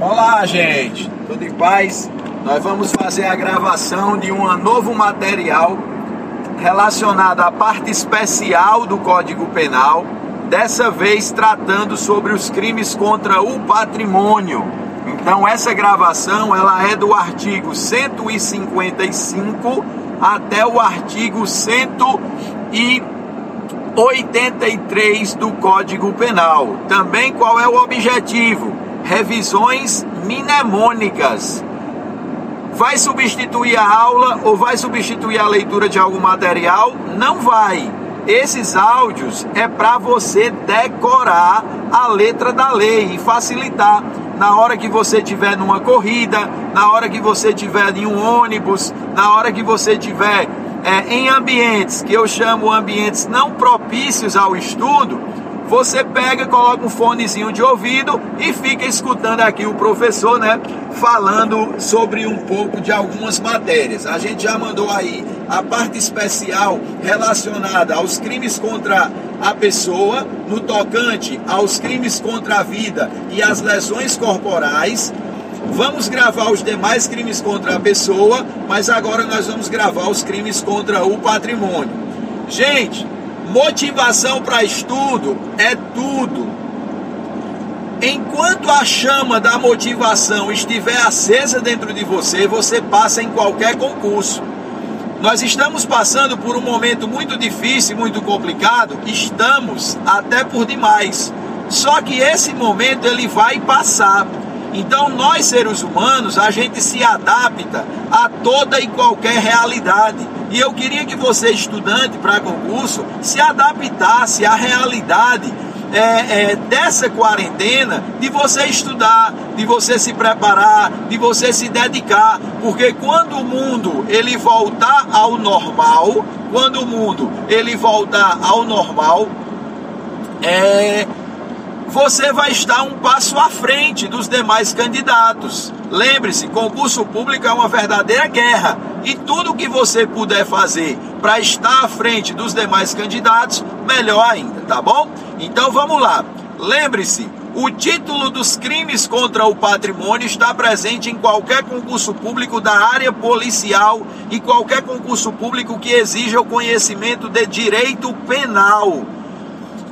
Olá, gente, tudo em paz? Nós vamos fazer a gravação de um novo material relacionado à parte especial do Código Penal, dessa vez tratando sobre os crimes contra o patrimônio. Então, essa gravação ela é do artigo 155 até o artigo 183 do Código Penal. Também qual é o objetivo? Revisões mnemônicas. Vai substituir a aula ou vai substituir a leitura de algum material? Não vai. Esses áudios é para você decorar a letra da lei e facilitar na hora que você estiver numa corrida, na hora que você estiver em um ônibus, na hora que você estiver é, em ambientes que eu chamo ambientes não propícios ao estudo, você pega, coloca um fonezinho de ouvido e fica escutando aqui o professor, né, falando sobre um pouco de algumas matérias. A gente já mandou aí a parte especial relacionada aos crimes contra a pessoa, no tocante aos crimes contra a vida e as lesões corporais. Vamos gravar os demais crimes contra a pessoa, mas agora nós vamos gravar os crimes contra o patrimônio. Gente, Motivação para estudo é tudo. Enquanto a chama da motivação estiver acesa dentro de você, você passa em qualquer concurso. Nós estamos passando por um momento muito difícil, muito complicado, estamos até por demais. Só que esse momento ele vai passar. Então nós seres humanos, a gente se adapta a toda e qualquer realidade. E eu queria que você, estudante para concurso, se adaptasse à realidade é, é, dessa quarentena, de você estudar, de você se preparar, de você se dedicar, porque quando o mundo ele voltar ao normal, quando o mundo ele voltar ao normal, é, você vai estar um passo à frente dos demais candidatos. Lembre-se, concurso público é uma verdadeira guerra e tudo que você puder fazer para estar à frente dos demais candidatos, melhor ainda, tá bom? Então vamos lá. Lembre-se, o título dos crimes contra o patrimônio está presente em qualquer concurso público da área policial e qualquer concurso público que exija o conhecimento de direito penal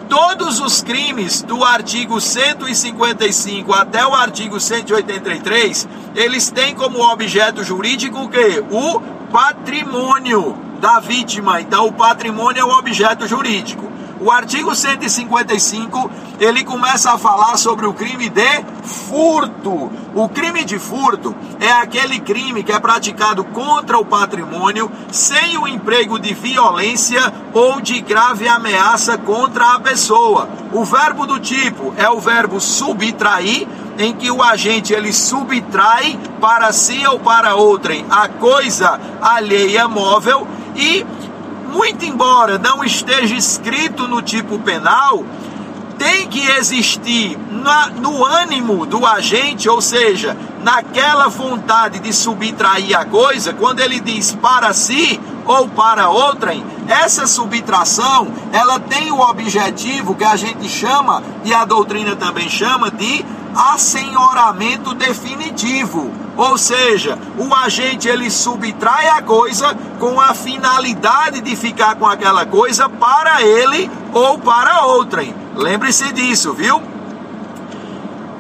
todos os crimes do artigo 155 até o artigo 183, eles têm como objeto jurídico o quê? O patrimônio da vítima. Então, o patrimônio é o objeto jurídico. O artigo 155, ele começa a falar sobre o crime de furto. O crime de furto é aquele crime que é praticado contra o patrimônio sem o emprego de violência ou de grave ameaça contra a pessoa. O verbo do tipo é o verbo subtrair, em que o agente ele subtrai para si ou para outrem a coisa alheia móvel e muito embora não esteja escrito no tipo penal, tem que existir na, no ânimo do agente, ou seja, naquela vontade de subtrair a coisa, quando ele diz para si ou para outrem, essa subtração, ela tem o objetivo que a gente chama, e a doutrina também chama, de assenhoramento definitivo. Ou seja, o agente ele subtrai a coisa com a finalidade de ficar com aquela coisa para ele ou para outrem. Lembre-se disso, viu?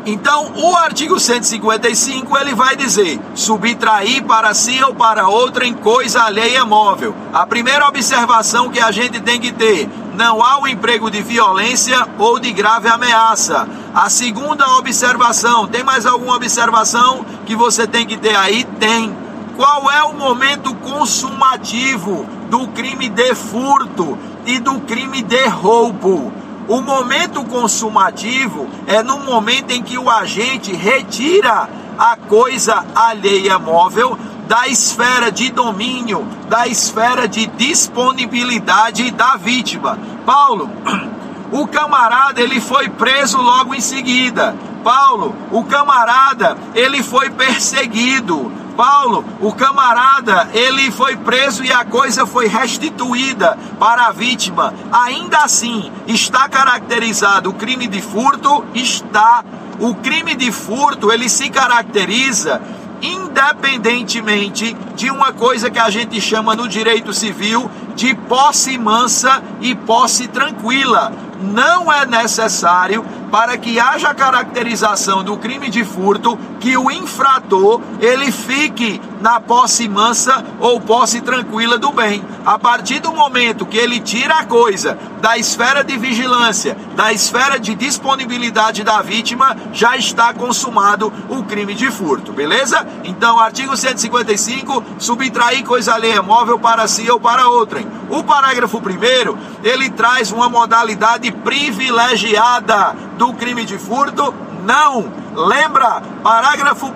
Então, o artigo 155 ele vai dizer: subtrair para si ou para outra em coisa alheia móvel. A primeira observação que a gente tem que ter: não há o emprego de violência ou de grave ameaça. A segunda observação: tem mais alguma observação que você tem que ter aí? Tem. Qual é o momento consumativo do crime de furto e do crime de roubo? O momento consumativo é no momento em que o agente retira a coisa alheia móvel da esfera de domínio, da esfera de disponibilidade da vítima. Paulo, o camarada ele foi preso logo em seguida. Paulo, o camarada ele foi perseguido. Paulo, o camarada, ele foi preso e a coisa foi restituída para a vítima. Ainda assim, está caracterizado o crime de furto? Está. o crime de furto ele se caracteriza independentemente de uma coisa que a gente chama no direito civil de posse mansa e posse tranquila. Não é necessário para que haja caracterização do crime de furto que o infrator ele fique na posse mansa ou posse tranquila do bem. A partir do momento que ele tira a coisa da esfera de vigilância, da esfera de disponibilidade da vítima, já está consumado o crime de furto, beleza? Então, artigo 155, subtrair coisa alheia móvel para si ou para outrem. O parágrafo primeiro, ele traz uma modalidade privilegiada do crime de furto? Não Lembra, parágrafo 1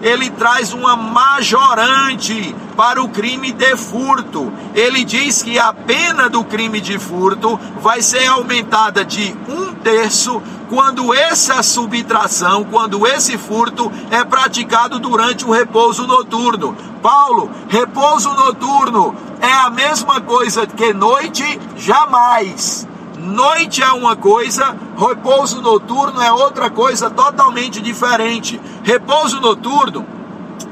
ele traz uma majorante para o crime de furto. Ele diz que a pena do crime de furto vai ser aumentada de um terço quando essa subtração, quando esse furto é praticado durante o repouso noturno. Paulo, repouso noturno é a mesma coisa que noite? Jamais. Noite é uma coisa, repouso noturno é outra coisa totalmente diferente. Repouso noturno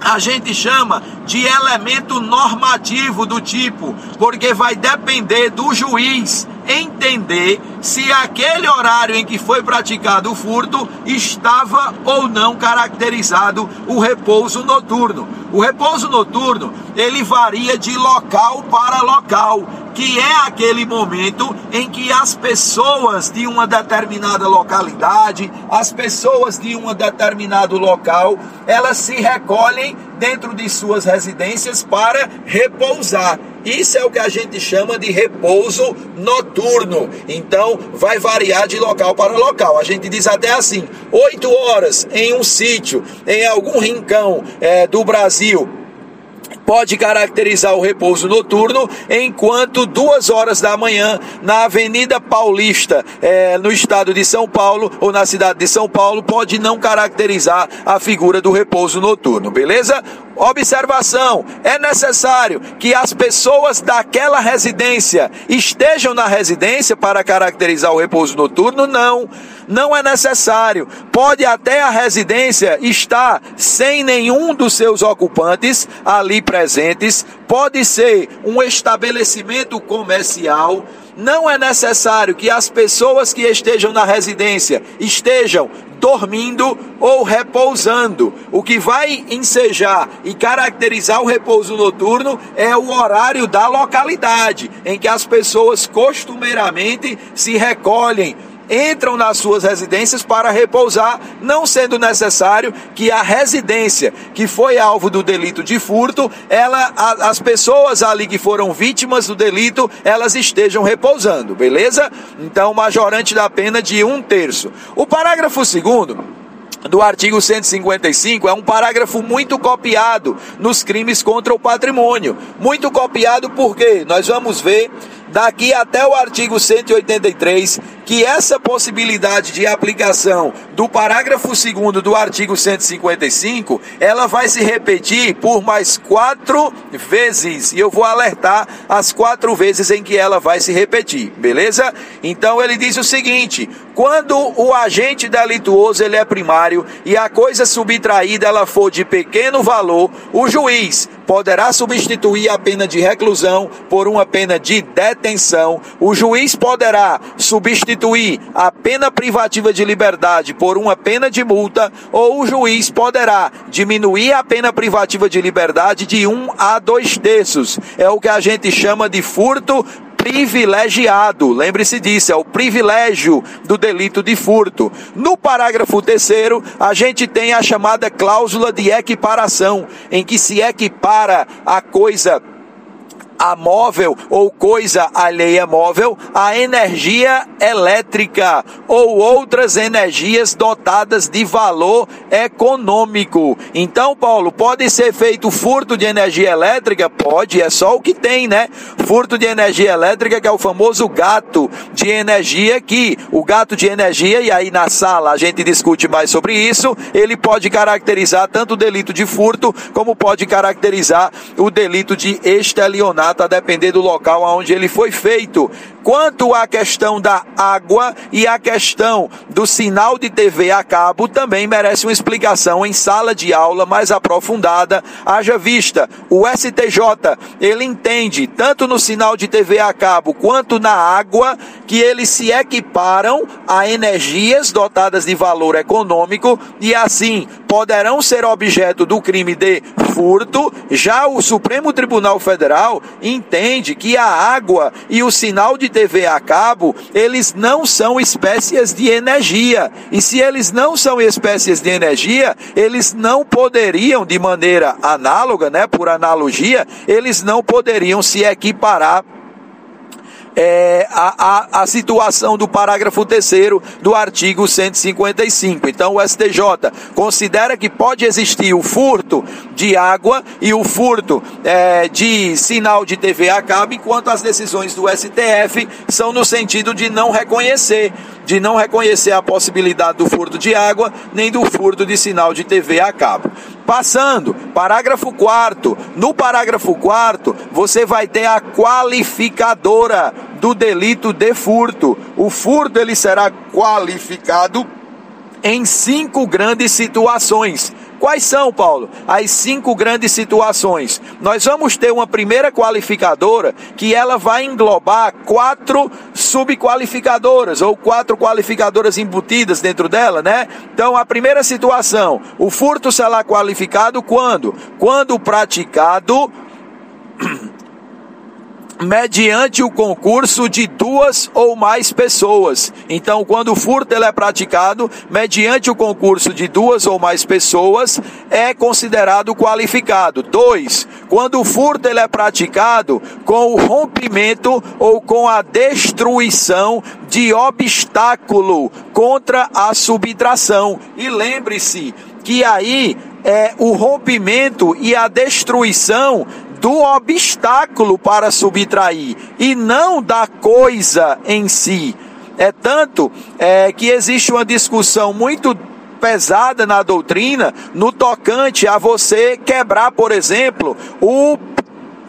a gente chama de elemento normativo do tipo, porque vai depender do juiz entender se aquele horário em que foi praticado o furto estava ou não caracterizado o repouso noturno. O repouso noturno, ele varia de local para local que é aquele momento em que as pessoas de uma determinada localidade, as pessoas de um determinado local, elas se recolhem dentro de suas residências para repousar. Isso é o que a gente chama de repouso noturno. Então, vai variar de local para local. A gente diz até assim: oito horas em um sítio, em algum rincão é, do Brasil, pode caracterizar o repouso noturno, enquanto duas horas da manhã na Avenida Paulista, é, no estado de São Paulo ou na cidade de São Paulo, pode não caracterizar a figura do repouso noturno, beleza? Observação: é necessário que as pessoas daquela residência estejam na residência para caracterizar o repouso noturno? Não, não é necessário. Pode até a residência estar sem nenhum dos seus ocupantes ali presentes, pode ser um estabelecimento comercial não é necessário que as pessoas que estejam na residência estejam dormindo ou repousando. O que vai ensejar e caracterizar o repouso noturno é o horário da localidade em que as pessoas costumeiramente se recolhem entram nas suas residências para repousar, não sendo necessário que a residência que foi alvo do delito de furto, ela, a, as pessoas ali que foram vítimas do delito, elas estejam repousando, beleza? Então, majorante da pena de um terço. O parágrafo segundo do artigo 155 é um parágrafo muito copiado nos crimes contra o patrimônio. Muito copiado porque nós vamos ver daqui até o artigo 183, que essa possibilidade de aplicação do parágrafo 2 do artigo 155, ela vai se repetir por mais quatro vezes. E eu vou alertar as quatro vezes em que ela vai se repetir, beleza? Então ele diz o seguinte: quando o agente delituoso ele é primário e a coisa subtraída ela for de pequeno valor, o juiz poderá substituir a pena de reclusão por uma pena de detenção. O juiz poderá substituir a pena privativa de liberdade por uma pena de multa, ou o juiz poderá diminuir a pena privativa de liberdade de um a dois terços. É o que a gente chama de furto privilegiado. Lembre-se disso, é o privilégio do delito de furto. No parágrafo terceiro, a gente tem a chamada cláusula de equiparação, em que se equipara a coisa a móvel ou coisa alheia móvel a energia elétrica ou outras energias dotadas de valor econômico. Então, Paulo, pode ser feito furto de energia elétrica? Pode, é só o que tem, né? Furto de energia elétrica, que é o famoso gato de energia, que o gato de energia, e aí na sala a gente discute mais sobre isso, ele pode caracterizar tanto o delito de furto, como pode caracterizar o delito de estelionato barato a depender do local onde ele foi feito. Quanto à questão da água e a questão do sinal de TV a cabo, também merece uma explicação em sala de aula mais aprofundada. Haja vista, o STJ, ele entende, tanto no sinal de TV a cabo quanto na água, que eles se equiparam a energias dotadas de valor econômico e assim poderão ser objeto do crime de furto. Já o Supremo Tribunal Federal entende que a água e o sinal de TV a cabo, eles não são espécies de energia. E se eles não são espécies de energia, eles não poderiam, de maneira análoga, né, por analogia, eles não poderiam se equiparar é, a, a, a situação do parágrafo 3 do artigo 155. Então, o STJ considera que pode existir o furto de água e o furto é, de sinal de TV a cabo, enquanto as decisões do STF são no sentido de não reconhecer, de não reconhecer a possibilidade do furto de água nem do furto de sinal de TV a cabo. Passando, parágrafo 4 No parágrafo 4 você vai ter a qualificadora do delito de furto. O furto ele será qualificado em cinco grandes situações. Quais são, Paulo? As cinco grandes situações. Nós vamos ter uma primeira qualificadora que ela vai englobar quatro subqualificadoras ou quatro qualificadoras embutidas dentro dela, né? Então, a primeira situação, o furto será qualificado quando? Quando praticado mediante o concurso de duas ou mais pessoas. Então, quando o furto é praticado mediante o concurso de duas ou mais pessoas, é considerado qualificado. Dois, quando o furto é praticado com o rompimento ou com a destruição de obstáculo contra a subtração. E lembre-se que aí é o rompimento e a destruição do obstáculo para subtrair e não da coisa em si. É tanto é, que existe uma discussão muito pesada na doutrina no tocante a você quebrar, por exemplo, o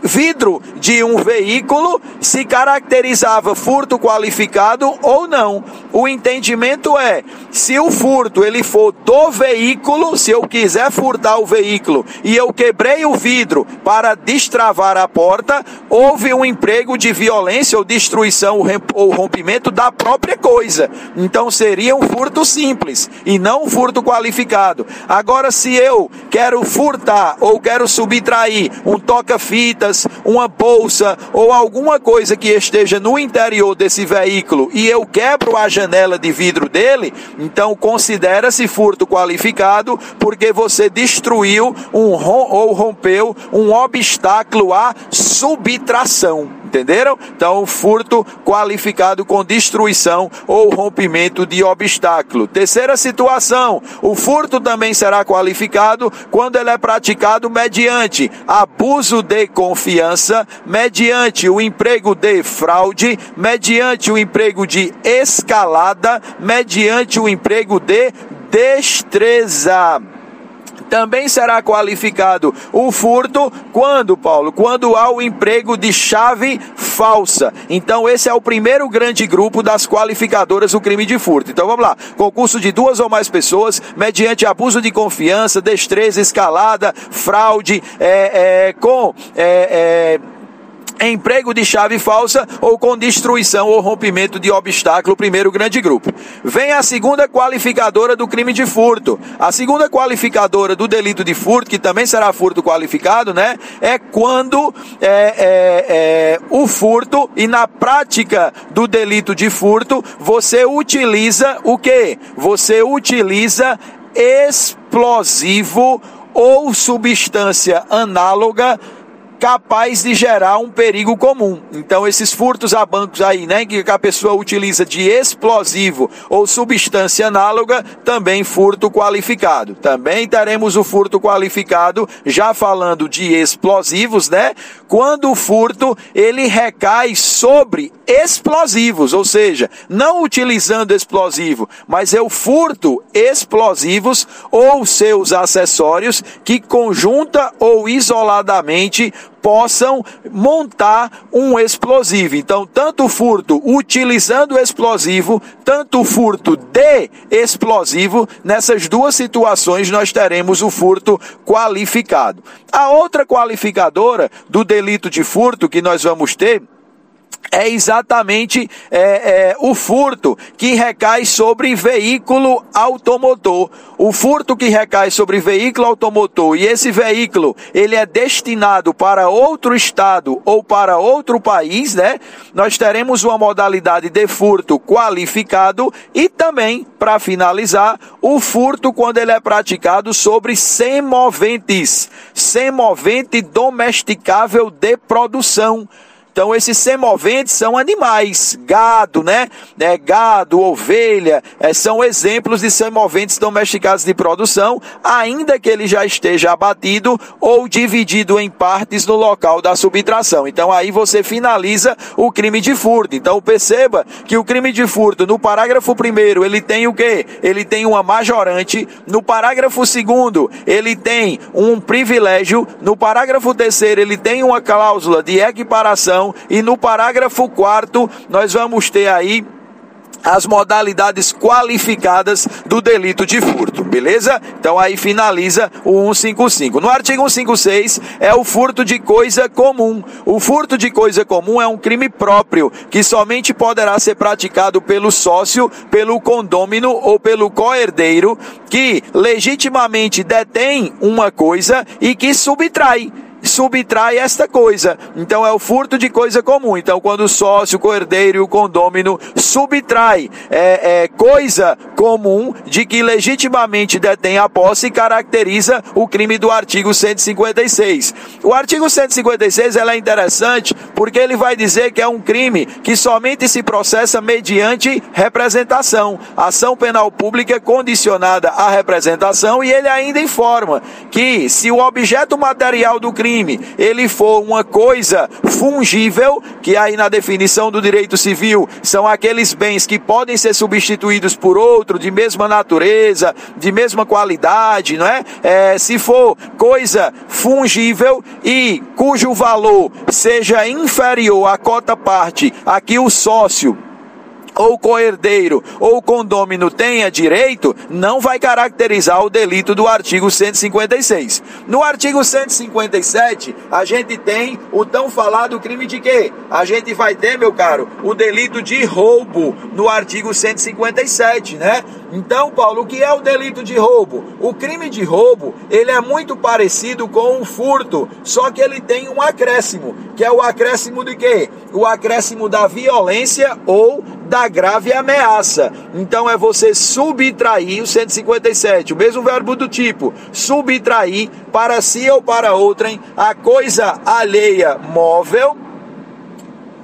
vidro de um veículo se caracterizava furto qualificado ou não. O entendimento é, se o furto ele for do veículo, se eu quiser furtar o veículo e eu quebrei o vidro para destravar a porta, houve um emprego de violência ou destruição ou rompimento da própria coisa. Então seria um furto simples e não um furto qualificado. Agora se eu quero furtar ou quero subtrair um toca-fitas uma bolsa ou alguma coisa que esteja no interior desse veículo e eu quebro a janela de vidro dele, então considera-se furto qualificado porque você destruiu um ou rompeu um obstáculo à subtração. Entenderam? Então, furto qualificado com destruição ou rompimento de obstáculo. Terceira situação: o furto também será qualificado quando ele é praticado mediante abuso de confiança, mediante o emprego de fraude, mediante o emprego de escalada, mediante o emprego de destreza também será qualificado o furto quando, Paulo? Quando há o emprego de chave falsa. Então, esse é o primeiro grande grupo das qualificadoras do crime de furto. Então, vamos lá. Concurso de duas ou mais pessoas, mediante abuso de confiança, destreza, escalada, fraude, é, é, com. É, é emprego de chave falsa ou com destruição ou rompimento de obstáculo, primeiro grande grupo. Vem a segunda qualificadora do crime de furto. A segunda qualificadora do delito de furto, que também será furto qualificado, né? É quando é, é, é, o furto e na prática do delito de furto você utiliza o que? Você utiliza explosivo ou substância análoga capaz de gerar um perigo comum. Então, esses furtos a bancos aí, né, que a pessoa utiliza de explosivo ou substância análoga, também furto qualificado. Também teremos o furto qualificado, já falando de explosivos, né? Quando o furto ele recai sobre explosivos, ou seja, não utilizando explosivo, mas eu furto explosivos ou seus acessórios que conjunta ou isoladamente possam montar um explosivo. Então, tanto furto utilizando explosivo, tanto furto de explosivo, nessas duas situações nós teremos o furto qualificado. A outra qualificadora do delito de furto que nós vamos ter é exatamente é, é, o furto que recai sobre veículo automotor. O furto que recai sobre veículo automotor e esse veículo ele é destinado para outro estado ou para outro país, né? Nós teremos uma modalidade de furto qualificado e também, para finalizar, o furto quando ele é praticado sobre semoventes, semovente domesticável de produção. Então, esses semoventes são animais, gado, né? É, gado, ovelha, é, são exemplos de semoventes domesticados de produção, ainda que ele já esteja abatido ou dividido em partes no local da subtração. Então, aí você finaliza o crime de furto. Então, perceba que o crime de furto, no parágrafo primeiro, ele tem o quê? Ele tem uma majorante. No parágrafo segundo, ele tem um privilégio. No parágrafo terceiro, ele tem uma cláusula de equiparação e no parágrafo 4 nós vamos ter aí as modalidades qualificadas do delito de furto, beleza? Então aí finaliza o 155. No artigo 156 é o furto de coisa comum. O furto de coisa comum é um crime próprio que somente poderá ser praticado pelo sócio, pelo condômino ou pelo coerdeiro que legitimamente detém uma coisa e que subtrai subtrai esta coisa. Então é o furto de coisa comum. Então, quando o sócio, o coerdeiro e o condômino subtrai é, é, coisa comum de que legitimamente detém a posse, caracteriza o crime do artigo 156. O artigo 156 é interessante porque ele vai dizer que é um crime que somente se processa mediante representação. Ação penal pública condicionada à representação e ele ainda informa que se o objeto material do crime crime, ele for uma coisa fungível, que aí na definição do direito civil são aqueles bens que podem ser substituídos por outro de mesma natureza, de mesma qualidade, não é? é se for coisa fungível e cujo valor seja inferior à cota parte a que o sócio ou coerdeiro ou condômino tenha direito, não vai caracterizar o delito do artigo 156. No artigo 157, a gente tem o tão falado crime de quê? A gente vai ter, meu caro, o delito de roubo no artigo 157, né? Então, Paulo, o que é o delito de roubo? O crime de roubo, ele é muito parecido com um furto, só que ele tem um acréscimo, que é o acréscimo de quê? O acréscimo da violência ou da grave ameaça. Então é você subtrair o 157, o mesmo verbo do tipo, subtrair para si ou para outrem a coisa alheia móvel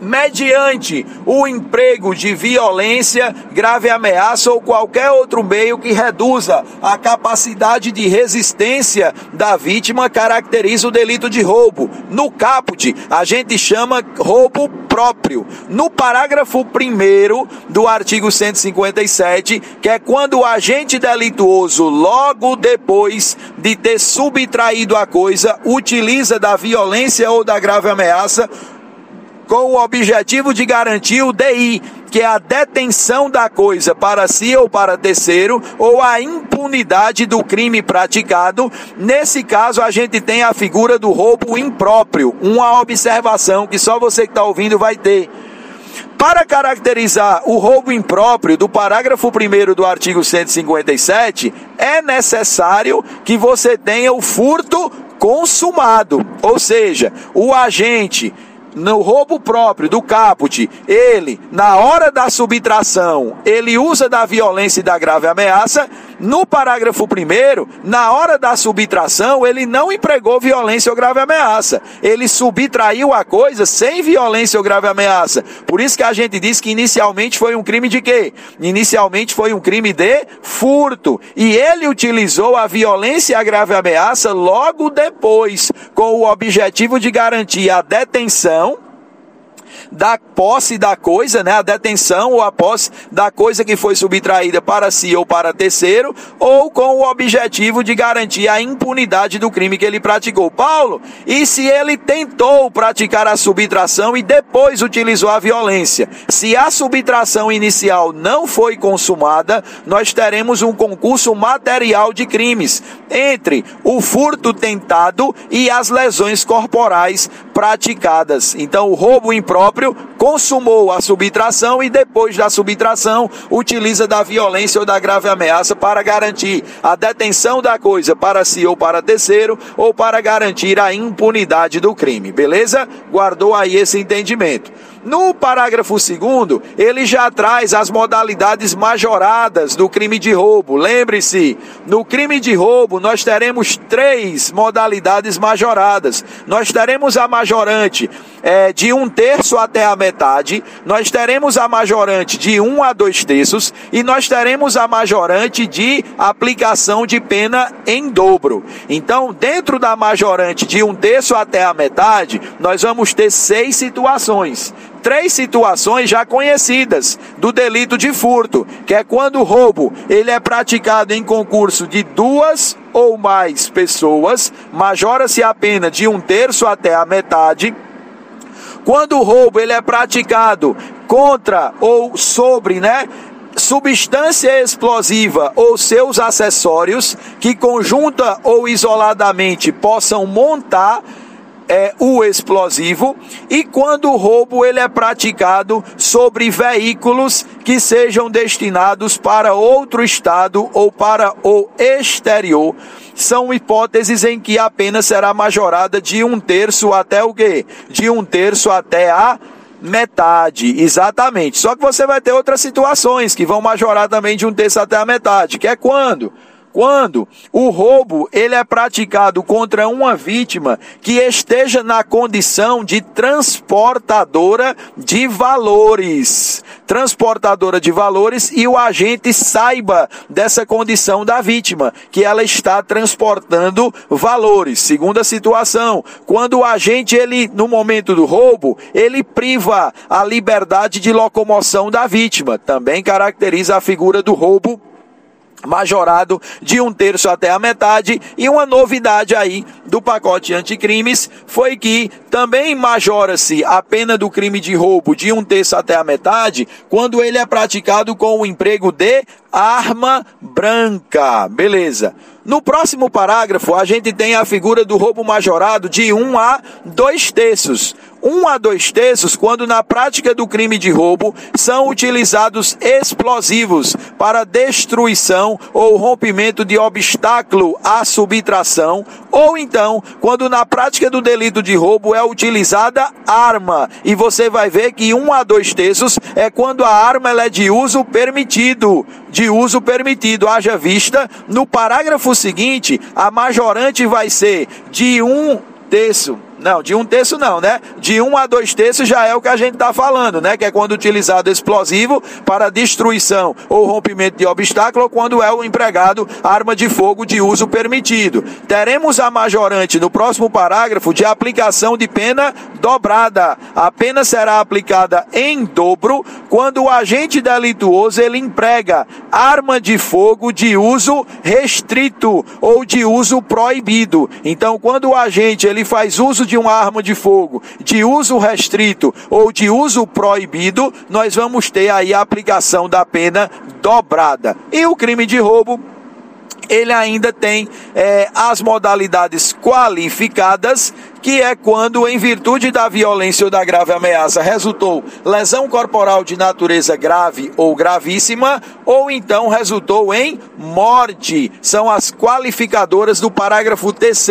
mediante o emprego de violência, grave ameaça ou qualquer outro meio que reduza a capacidade de resistência da vítima, caracteriza o delito de roubo. No caput, a gente chama roubo próprio. No parágrafo 1 do artigo 157, que é quando o agente delituoso, logo depois de ter subtraído a coisa, utiliza da violência ou da grave ameaça com o objetivo de garantir o DI, que é a detenção da coisa para si ou para terceiro, ou a impunidade do crime praticado. Nesse caso, a gente tem a figura do roubo impróprio, uma observação que só você que está ouvindo vai ter. Para caracterizar o roubo impróprio do parágrafo 1 do artigo 157, é necessário que você tenha o furto consumado, ou seja, o agente no roubo próprio do caput, ele, na hora da subtração, ele usa da violência e da grave ameaça, no parágrafo 1, na hora da subtração, ele não empregou violência ou grave ameaça. Ele subtraiu a coisa sem violência ou grave ameaça. Por isso que a gente diz que inicialmente foi um crime de quê? Inicialmente foi um crime de furto. E ele utilizou a violência e a grave ameaça logo depois, com o objetivo de garantir a detenção da posse da coisa, né, a detenção ou a posse da coisa que foi subtraída para si ou para terceiro, ou com o objetivo de garantir a impunidade do crime que ele praticou. Paulo, e se ele tentou praticar a subtração e depois utilizou a violência? Se a subtração inicial não foi consumada, nós teremos um concurso material de crimes entre o furto tentado e as lesões corporais praticadas. Então, o roubo impróprio consumou a subtração e depois da subtração utiliza da violência ou da grave ameaça para garantir a detenção da coisa para si ou para terceiro ou para garantir a impunidade do crime. Beleza? Guardou aí esse entendimento. No parágrafo segundo, ele já traz as modalidades majoradas do crime de roubo. Lembre-se, no crime de roubo nós teremos três modalidades majoradas. Nós teremos a majorante é, de um terço até a metade, nós teremos a majorante de um a dois terços e nós teremos a majorante de aplicação de pena em dobro. Então, dentro da majorante de um terço até a metade, nós vamos ter seis situações três situações já conhecidas do delito de furto, que é quando o roubo ele é praticado em concurso de duas ou mais pessoas, majora-se a pena de um terço até a metade. Quando o roubo ele é praticado contra ou sobre, né, substância explosiva ou seus acessórios que conjunta ou isoladamente possam montar é, o explosivo e quando o roubo ele é praticado sobre veículos que sejam destinados para outro estado ou para o exterior. São hipóteses em que a pena será majorada de um terço até o quê? De um terço até a metade, exatamente. Só que você vai ter outras situações que vão majorar também de um terço até a metade, que é quando? Quando o roubo ele é praticado contra uma vítima que esteja na condição de transportadora de valores, transportadora de valores e o agente saiba dessa condição da vítima, que ela está transportando valores. Segunda situação, quando o agente ele no momento do roubo, ele priva a liberdade de locomoção da vítima, também caracteriza a figura do roubo majorado de um terço até a metade. E uma novidade aí do pacote anticrimes foi que também majora-se a pena do crime de roubo de um terço até a metade quando ele é praticado com o emprego de arma branca. Beleza. No próximo parágrafo, a gente tem a figura do roubo majorado de 1 a 2 terços. 1 a 2 terços quando na prática do crime de roubo são utilizados explosivos para destruição ou rompimento de obstáculo à subtração, ou então quando na prática do delito de roubo é utilizada arma. E você vai ver que 1 a 2 terços é quando a arma é de uso permitido de uso permitido. Haja vista, no parágrafo seguinte, a majorante vai ser de um terço não, de um terço não, né? De um a dois terços já é o que a gente está falando, né? Que é quando utilizado explosivo para destruição ou rompimento de obstáculo, ou quando é o empregado arma de fogo de uso permitido. Teremos a majorante no próximo parágrafo de aplicação de pena dobrada. A pena será aplicada em dobro quando o agente delituoso ele emprega arma de fogo de uso restrito ou de uso proibido. Então, quando o agente ele faz uso de uma arma de fogo de uso restrito ou de uso proibido, nós vamos ter aí a aplicação da pena dobrada. E o crime de roubo ele ainda tem é, as modalidades qualificadas, que é quando, em virtude da violência ou da grave ameaça, resultou lesão corporal de natureza grave ou gravíssima, ou então resultou em morte. São as qualificadoras do parágrafo 3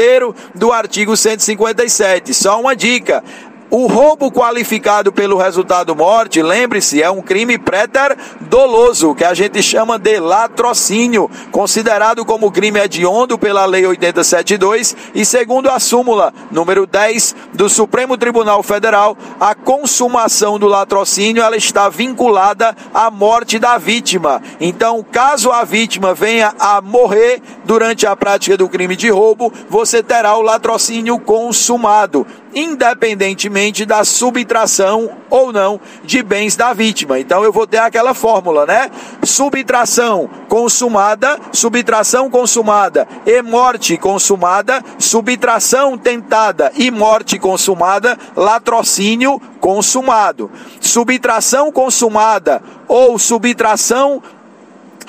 do artigo 157. Só uma dica: o roubo qualificado pelo resultado morte, lembre-se, é um crime préter doloso, que a gente chama de latrocínio, considerado como crime hediondo pela Lei 872 e segundo a súmula número 10 do Supremo Tribunal Federal, a consumação do latrocínio ela está vinculada à morte da vítima. Então, caso a vítima venha a morrer durante a prática do crime de roubo, você terá o latrocínio consumado. Independentemente da subtração ou não de bens da vítima. Então eu vou ter aquela fórmula, né? Subtração consumada, subtração consumada e morte consumada, subtração tentada e morte consumada, latrocínio consumado. Subtração consumada ou subtração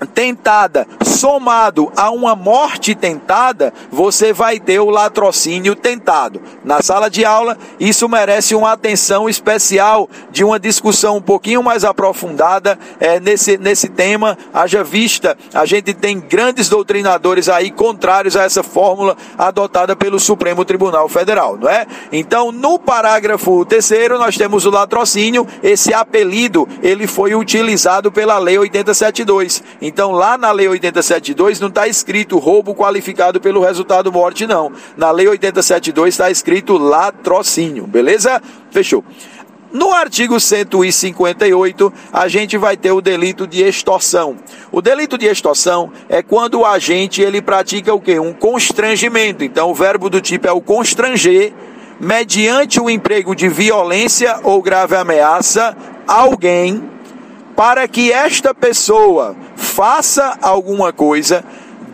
tentada, somado a uma morte tentada, você vai ter o latrocínio tentado. Na sala de aula, isso merece uma atenção especial de uma discussão um pouquinho mais aprofundada é, nesse, nesse tema. Haja vista, a gente tem grandes doutrinadores aí contrários a essa fórmula adotada pelo Supremo Tribunal Federal, não é? Então, no parágrafo terceiro, nós temos o latrocínio. Esse apelido, ele foi utilizado pela Lei 872. Então, lá na Lei 872 não está escrito roubo qualificado pelo resultado morte, não. Na Lei 872 está escrito latrocínio, beleza? Fechou. No artigo 158, a gente vai ter o delito de extorsão. O delito de extorsão é quando o agente ele pratica o quê? Um constrangimento. Então, o verbo do tipo é o constranger, mediante o emprego de violência ou grave ameaça alguém para que esta pessoa faça alguma coisa,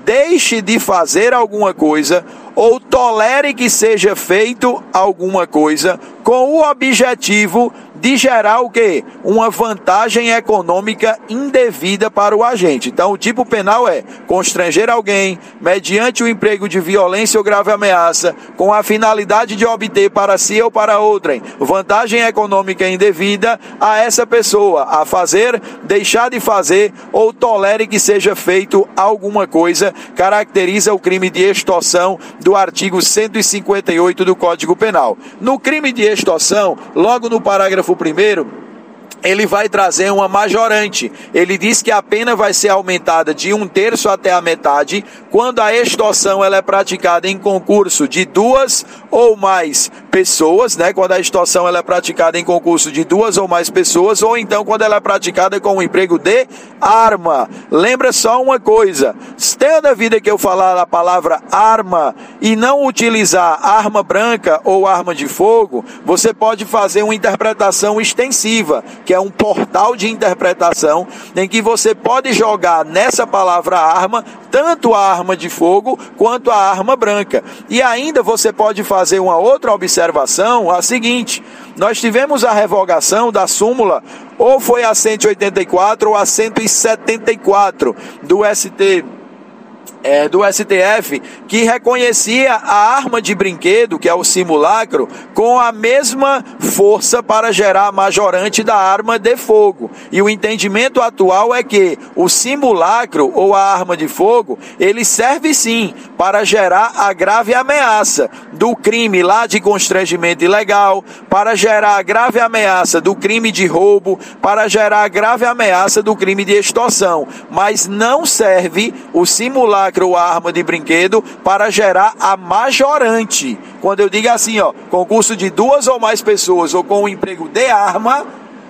deixe de fazer alguma coisa ou tolere que seja feito alguma coisa com o objetivo de gerar o quê? Uma vantagem econômica indevida para o agente. Então, o tipo penal é constranger alguém mediante o emprego de violência ou grave ameaça, com a finalidade de obter para si ou para outrem vantagem econômica indevida a essa pessoa a fazer, deixar de fazer ou tolere que seja feito alguma coisa, caracteriza o crime de extorsão do artigo 158 do Código Penal. No crime de extorsão, logo no parágrafo parágrafo primeiro, ele vai trazer uma majorante. Ele diz que a pena vai ser aumentada de um terço até a metade quando a extorsão ela é praticada em concurso de duas ou mais pessoas, né? Quando a extorsão ela é praticada em concurso de duas ou mais pessoas, ou então quando ela é praticada com o emprego de arma. Lembra só uma coisa: toda vida que eu falar a palavra arma e não utilizar arma branca ou arma de fogo, você pode fazer uma interpretação extensiva que é um portal de interpretação em que você pode jogar nessa palavra arma tanto a arma de fogo quanto a arma branca. E ainda você pode fazer uma outra observação, a seguinte: nós tivemos a revogação da súmula ou foi a 184 ou a 174 do ST é, do STF que reconhecia a arma de brinquedo, que é o simulacro, com a mesma força para gerar majorante da arma de fogo. E o entendimento atual é que o simulacro ou a arma de fogo, ele serve sim para gerar a grave ameaça do crime lá de constrangimento ilegal, para gerar a grave ameaça do crime de roubo, para gerar a grave ameaça do crime de extorsão, mas não serve o simulacro ou a arma de brinquedo para gerar a majorante. Quando eu digo assim, ó, concurso de duas ou mais pessoas ou com o emprego de arma,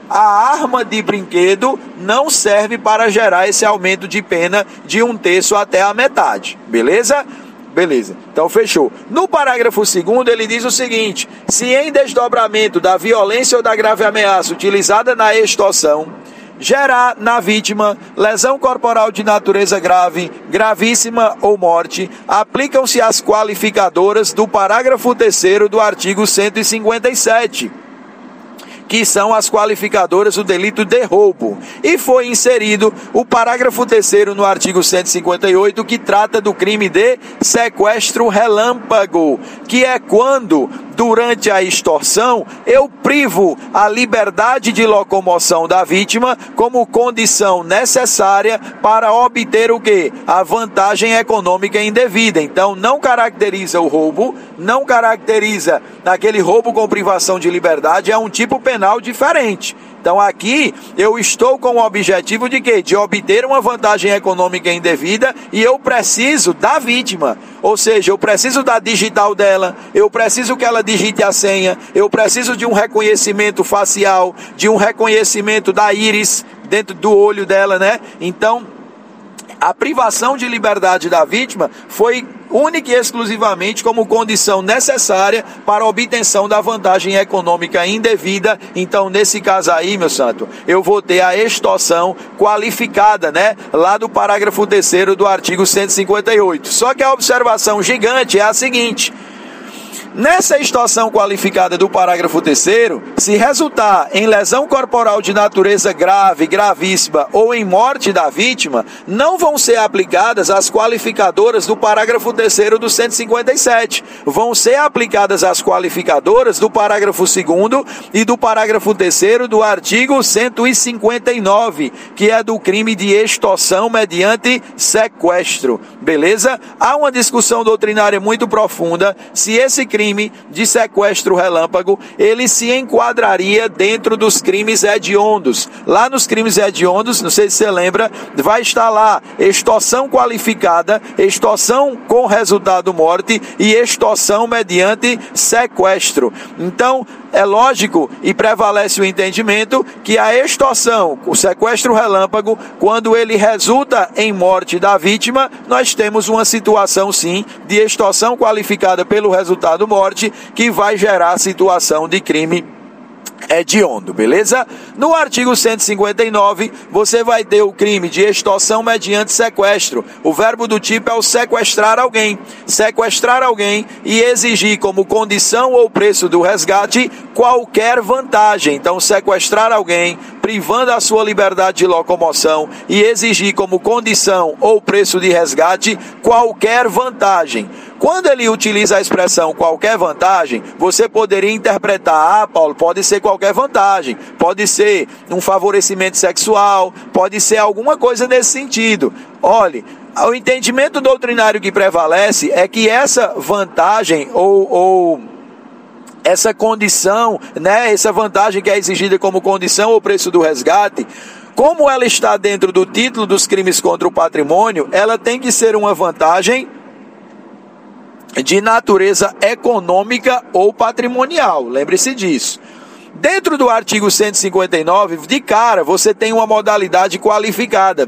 a arma de brinquedo não serve para gerar esse aumento de pena de um terço até a metade. Beleza? Beleza. Então fechou. No parágrafo 2 ele diz o seguinte: se em desdobramento da violência ou da grave ameaça utilizada na extorsão, gerar na vítima lesão corporal de natureza grave, gravíssima ou morte, aplicam-se as qualificadoras do parágrafo 3 do artigo 157 que são as qualificadoras do delito de roubo. E foi inserido o parágrafo 3 no artigo 158, que trata do crime de sequestro relâmpago, que é quando durante a extorsão, eu privo a liberdade de locomoção da vítima como condição necessária para obter o que? A vantagem econômica indevida. Então, não caracteriza o roubo, não caracteriza aquele roubo com privação de liberdade, é um tipo penal diferente. Então aqui eu estou com o objetivo de quê? De obter uma vantagem econômica indevida e eu preciso da vítima. Ou seja, eu preciso da digital dela, eu preciso que ela digite a senha, eu preciso de um reconhecimento facial, de um reconhecimento da íris dentro do olho dela, né? Então, a privação de liberdade da vítima foi única e exclusivamente como condição necessária para a obtenção da vantagem econômica indevida. Então, nesse caso aí, meu santo, eu vou ter a extorsão qualificada, né? Lá do parágrafo terceiro do artigo 158. Só que a observação gigante é a seguinte: Nessa extorsão qualificada do parágrafo 3 se resultar em lesão corporal de natureza grave, gravíssima ou em morte da vítima, não vão ser aplicadas as qualificadoras do parágrafo 3 do 157. Vão ser aplicadas as qualificadoras do parágrafo 2 e do parágrafo 3 do artigo 159, que é do crime de extorsão mediante sequestro. Beleza? Há uma discussão doutrinária muito profunda se esse crime crime de sequestro relâmpago, ele se enquadraria dentro dos crimes hediondos. Lá nos crimes hediondos, não sei se você lembra, vai estar lá extorsão qualificada, extorsão com resultado morte e extorsão mediante sequestro. Então, é lógico e prevalece o entendimento que a extorsão, o sequestro relâmpago, quando ele resulta em morte da vítima, nós temos uma situação sim de extorsão qualificada pelo resultado morte que vai gerar situação de crime hediondo, beleza? No artigo 159, você vai ter o crime de extorsão mediante sequestro. O verbo do tipo é o sequestrar alguém. Sequestrar alguém e exigir como condição ou preço do resgate qualquer vantagem. Então, sequestrar alguém, privando a sua liberdade de locomoção e exigir como condição ou preço de resgate qualquer vantagem. Quando ele utiliza a expressão qualquer vantagem, você poderia interpretar, ah, Paulo, pode ser qualquer vantagem, pode ser um favorecimento sexual, pode ser alguma coisa nesse sentido. Olhe, o entendimento doutrinário que prevalece é que essa vantagem ou, ou essa condição, né, essa vantagem que é exigida como condição ou preço do resgate, como ela está dentro do título dos crimes contra o patrimônio, ela tem que ser uma vantagem de natureza econômica ou patrimonial. Lembre-se disso. Dentro do artigo 159, de cara, você tem uma modalidade qualificada.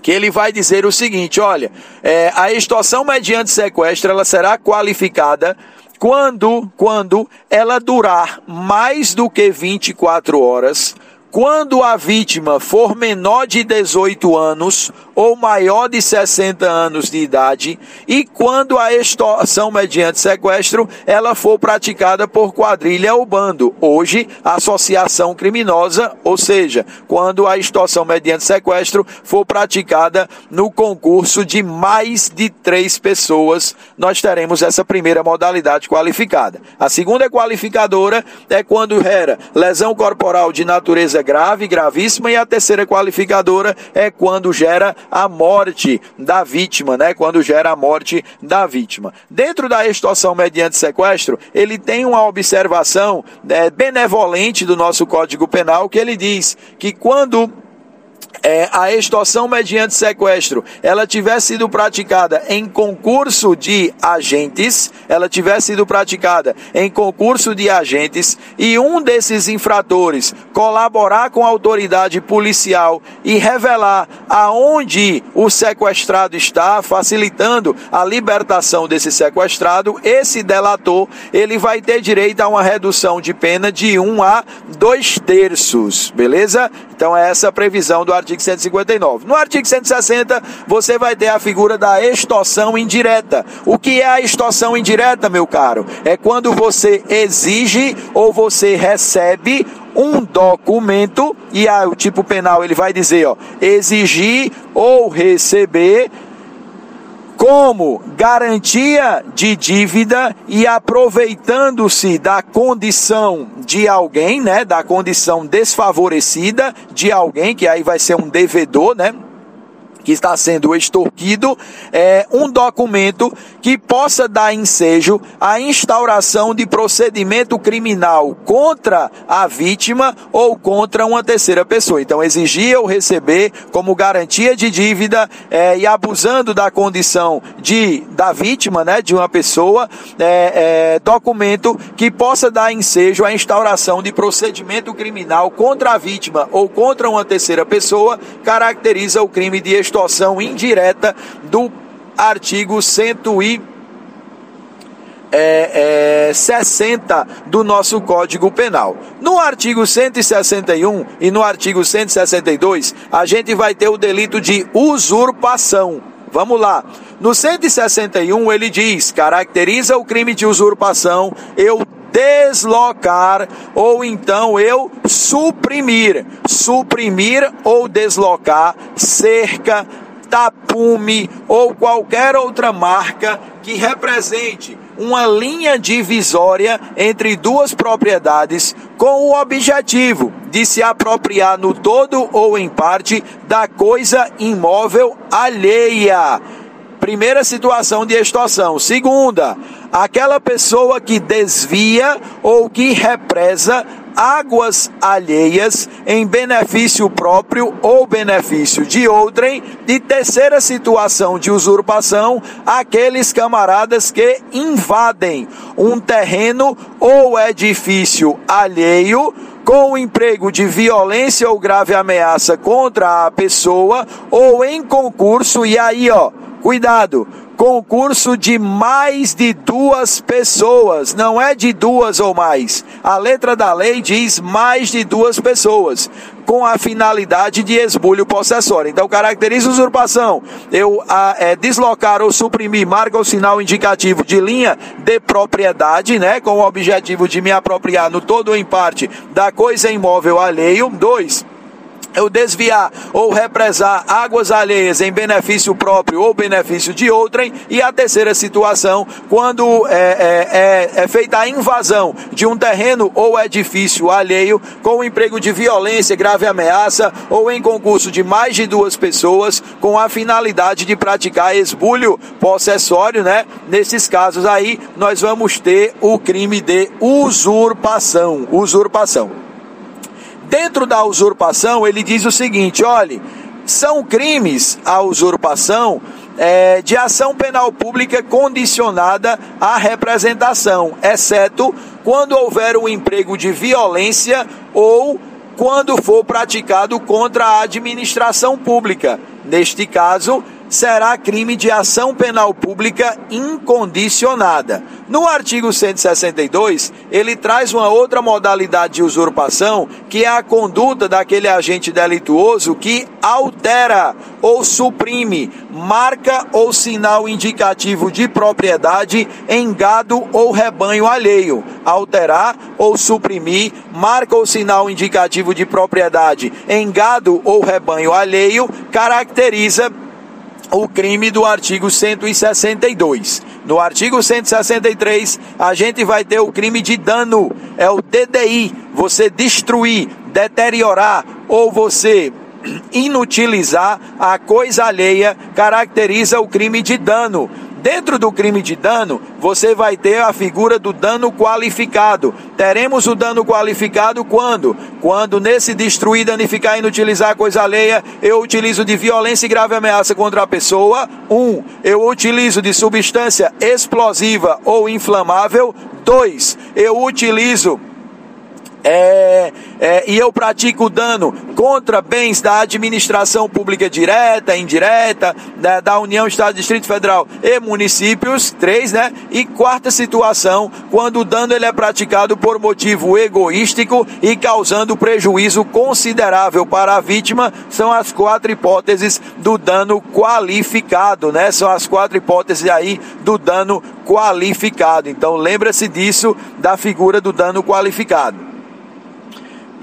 Que ele vai dizer o seguinte: olha, é, a extorsão mediante sequestro ela será qualificada quando, quando ela durar mais do que 24 horas, quando a vítima for menor de 18 anos ou maior de 60 anos de idade e quando a extorsão mediante sequestro ela for praticada por quadrilha ou bando, hoje associação criminosa, ou seja, quando a extorsão mediante sequestro for praticada no concurso de mais de três pessoas, nós teremos essa primeira modalidade qualificada. A segunda qualificadora é quando era lesão corporal de natureza grave, gravíssima e a terceira qualificadora é quando gera a morte da vítima, né? Quando gera a morte da vítima. Dentro da extorsão mediante sequestro, ele tem uma observação é, benevolente do nosso Código Penal que ele diz que quando é, a extorsão mediante sequestro ela tiver sido praticada em concurso de agentes, ela tiver sido praticada em concurso de agentes e um desses infratores colaborar com a autoridade policial e revelar aonde o sequestrado está, facilitando a libertação desse sequestrado, esse delator ele vai ter direito a uma redução de pena de 1 a 2 terços, beleza? Então é essa a previsão do artigo artigo 159. No artigo 160, você vai ter a figura da extorsão indireta. O que é a extorsão indireta, meu caro? É quando você exige ou você recebe um documento e aí, o tipo penal ele vai dizer, ó, exigir ou receber como garantia de dívida e aproveitando-se da condição de alguém, né, da condição desfavorecida de alguém, que aí vai ser um devedor, né, que está sendo extorquido, é, um documento que possa dar ensejo à instauração de procedimento criminal contra a vítima ou contra uma terceira pessoa. Então, exigir ou receber como garantia de dívida é, e abusando da condição de da vítima, né, de uma pessoa, é, é, documento que possa dar ensejo à instauração de procedimento criminal contra a vítima ou contra uma terceira pessoa, caracteriza o crime de extorquido indireta do artigo 160 é, é, 60 do nosso Código Penal. No artigo 161 e no artigo 162, a gente vai ter o delito de usurpação. Vamos lá. No 161 ele diz: caracteriza o crime de usurpação eu deslocar ou então eu suprimir. Suprimir ou deslocar cerca, tapume ou qualquer outra marca que represente uma linha divisória entre duas propriedades com o objetivo de se apropriar no todo ou em parte da coisa imóvel alheia. Primeira situação de extorsão. Segunda, aquela pessoa que desvia ou que represa águas alheias em benefício próprio ou benefício de outrem. De terceira situação de usurpação, aqueles camaradas que invadem um terreno ou edifício alheio com o emprego de violência ou grave ameaça contra a pessoa ou em concurso e aí ó, cuidado, concurso de mais de duas pessoas, não é de duas ou mais. A letra da lei diz mais de duas pessoas, com a finalidade de esbulho possessório. Então, caracteriza usurpação. Eu a, é, deslocar ou suprimir marca ou sinal indicativo de linha de propriedade, né, com o objetivo de me apropriar no todo ou em parte da coisa imóvel alheio. Dois eu desviar ou represar águas alheias em benefício próprio ou benefício de outrem, e a terceira situação, quando é, é, é, é, feita a invasão de um terreno ou edifício alheio com o emprego de violência, grave ameaça ou em concurso de mais de duas pessoas com a finalidade de praticar esbulho possessório, né? Nesses casos aí, nós vamos ter o crime de usurpação. Usurpação. Dentro da usurpação, ele diz o seguinte: olhe, são crimes a usurpação é, de ação penal pública condicionada à representação, exceto quando houver um emprego de violência ou quando for praticado contra a administração pública. Neste caso, será crime de ação penal pública incondicionada. No artigo 162, ele traz uma outra modalidade de usurpação, que é a conduta daquele agente delituoso que altera ou suprime marca ou sinal indicativo de propriedade em gado ou rebanho alheio. Alterar ou suprimir marca ou sinal indicativo de propriedade em gado ou rebanho alheio caracteriza o crime do artigo 162. No artigo 163, a gente vai ter o crime de dano, é o DDI, você destruir, deteriorar ou você inutilizar a coisa alheia caracteriza o crime de dano. Dentro do crime de dano, você vai ter a figura do dano qualificado. Teremos o dano qualificado quando? Quando nesse destruir, danificar, inutilizar coisa alheia, eu utilizo de violência e grave ameaça contra a pessoa. Um, eu utilizo de substância explosiva ou inflamável. Dois, eu utilizo é, é, e eu pratico dano contra bens da administração pública direta, indireta, da, da União, Estado, Distrito Federal e municípios, três, né? E quarta situação, quando o dano ele é praticado por motivo egoístico e causando prejuízo considerável para a vítima, são as quatro hipóteses do dano qualificado, né? São as quatro hipóteses aí do dano qualificado. Então lembra-se disso da figura do dano qualificado.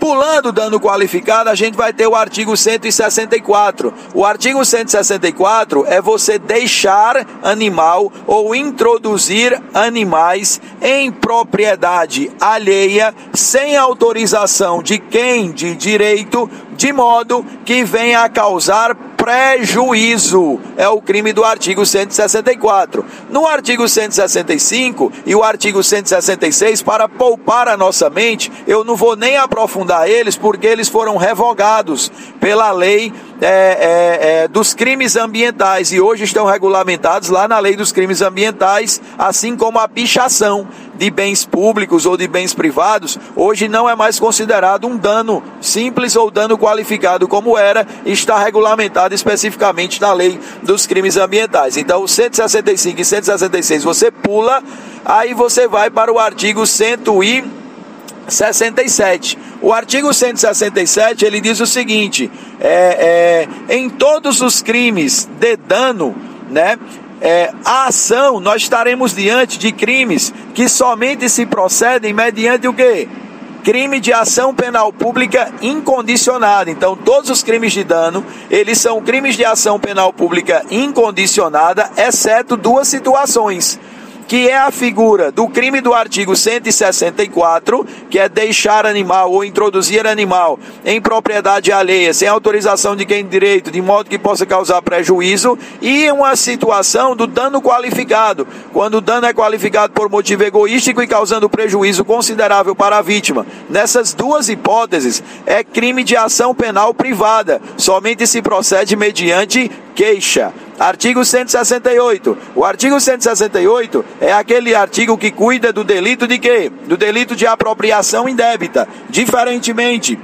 Pulando dano qualificado, a gente vai ter o artigo 164. O artigo 164 é você deixar animal ou introduzir animais em propriedade alheia sem autorização de quem de direito, de modo que venha a causar prejuízo. É o crime do artigo 164. No artigo 165 e o artigo 166, para poupar a nossa mente, eu não vou nem aprofundar eles, porque eles foram revogados pela lei é, é, é, dos crimes ambientais e hoje estão regulamentados lá na lei dos crimes ambientais, assim como a pichação. De bens públicos ou de bens privados, hoje não é mais considerado um dano simples ou dano qualificado como era, está regulamentado especificamente na lei dos crimes ambientais. Então, 165 e 166 você pula, aí você vai para o artigo 167. O artigo 167 ele diz o seguinte: é, é, em todos os crimes de dano, né? É, a ação, nós estaremos diante de crimes que somente se procedem mediante o quê? crime de ação penal pública incondicionada. Então, todos os crimes de dano, eles são crimes de ação penal pública incondicionada, exceto duas situações que é a figura do crime do artigo 164, que é deixar animal ou introduzir animal em propriedade alheia sem autorização de quem direito, de modo que possa causar prejuízo, e uma situação do dano qualificado, quando o dano é qualificado por motivo egoístico e causando prejuízo considerável para a vítima. Nessas duas hipóteses, é crime de ação penal privada, somente se procede mediante queixa. Artigo 168. O artigo 168 é aquele artigo que cuida do delito de quê? Do delito de apropriação indébita. Diferentemente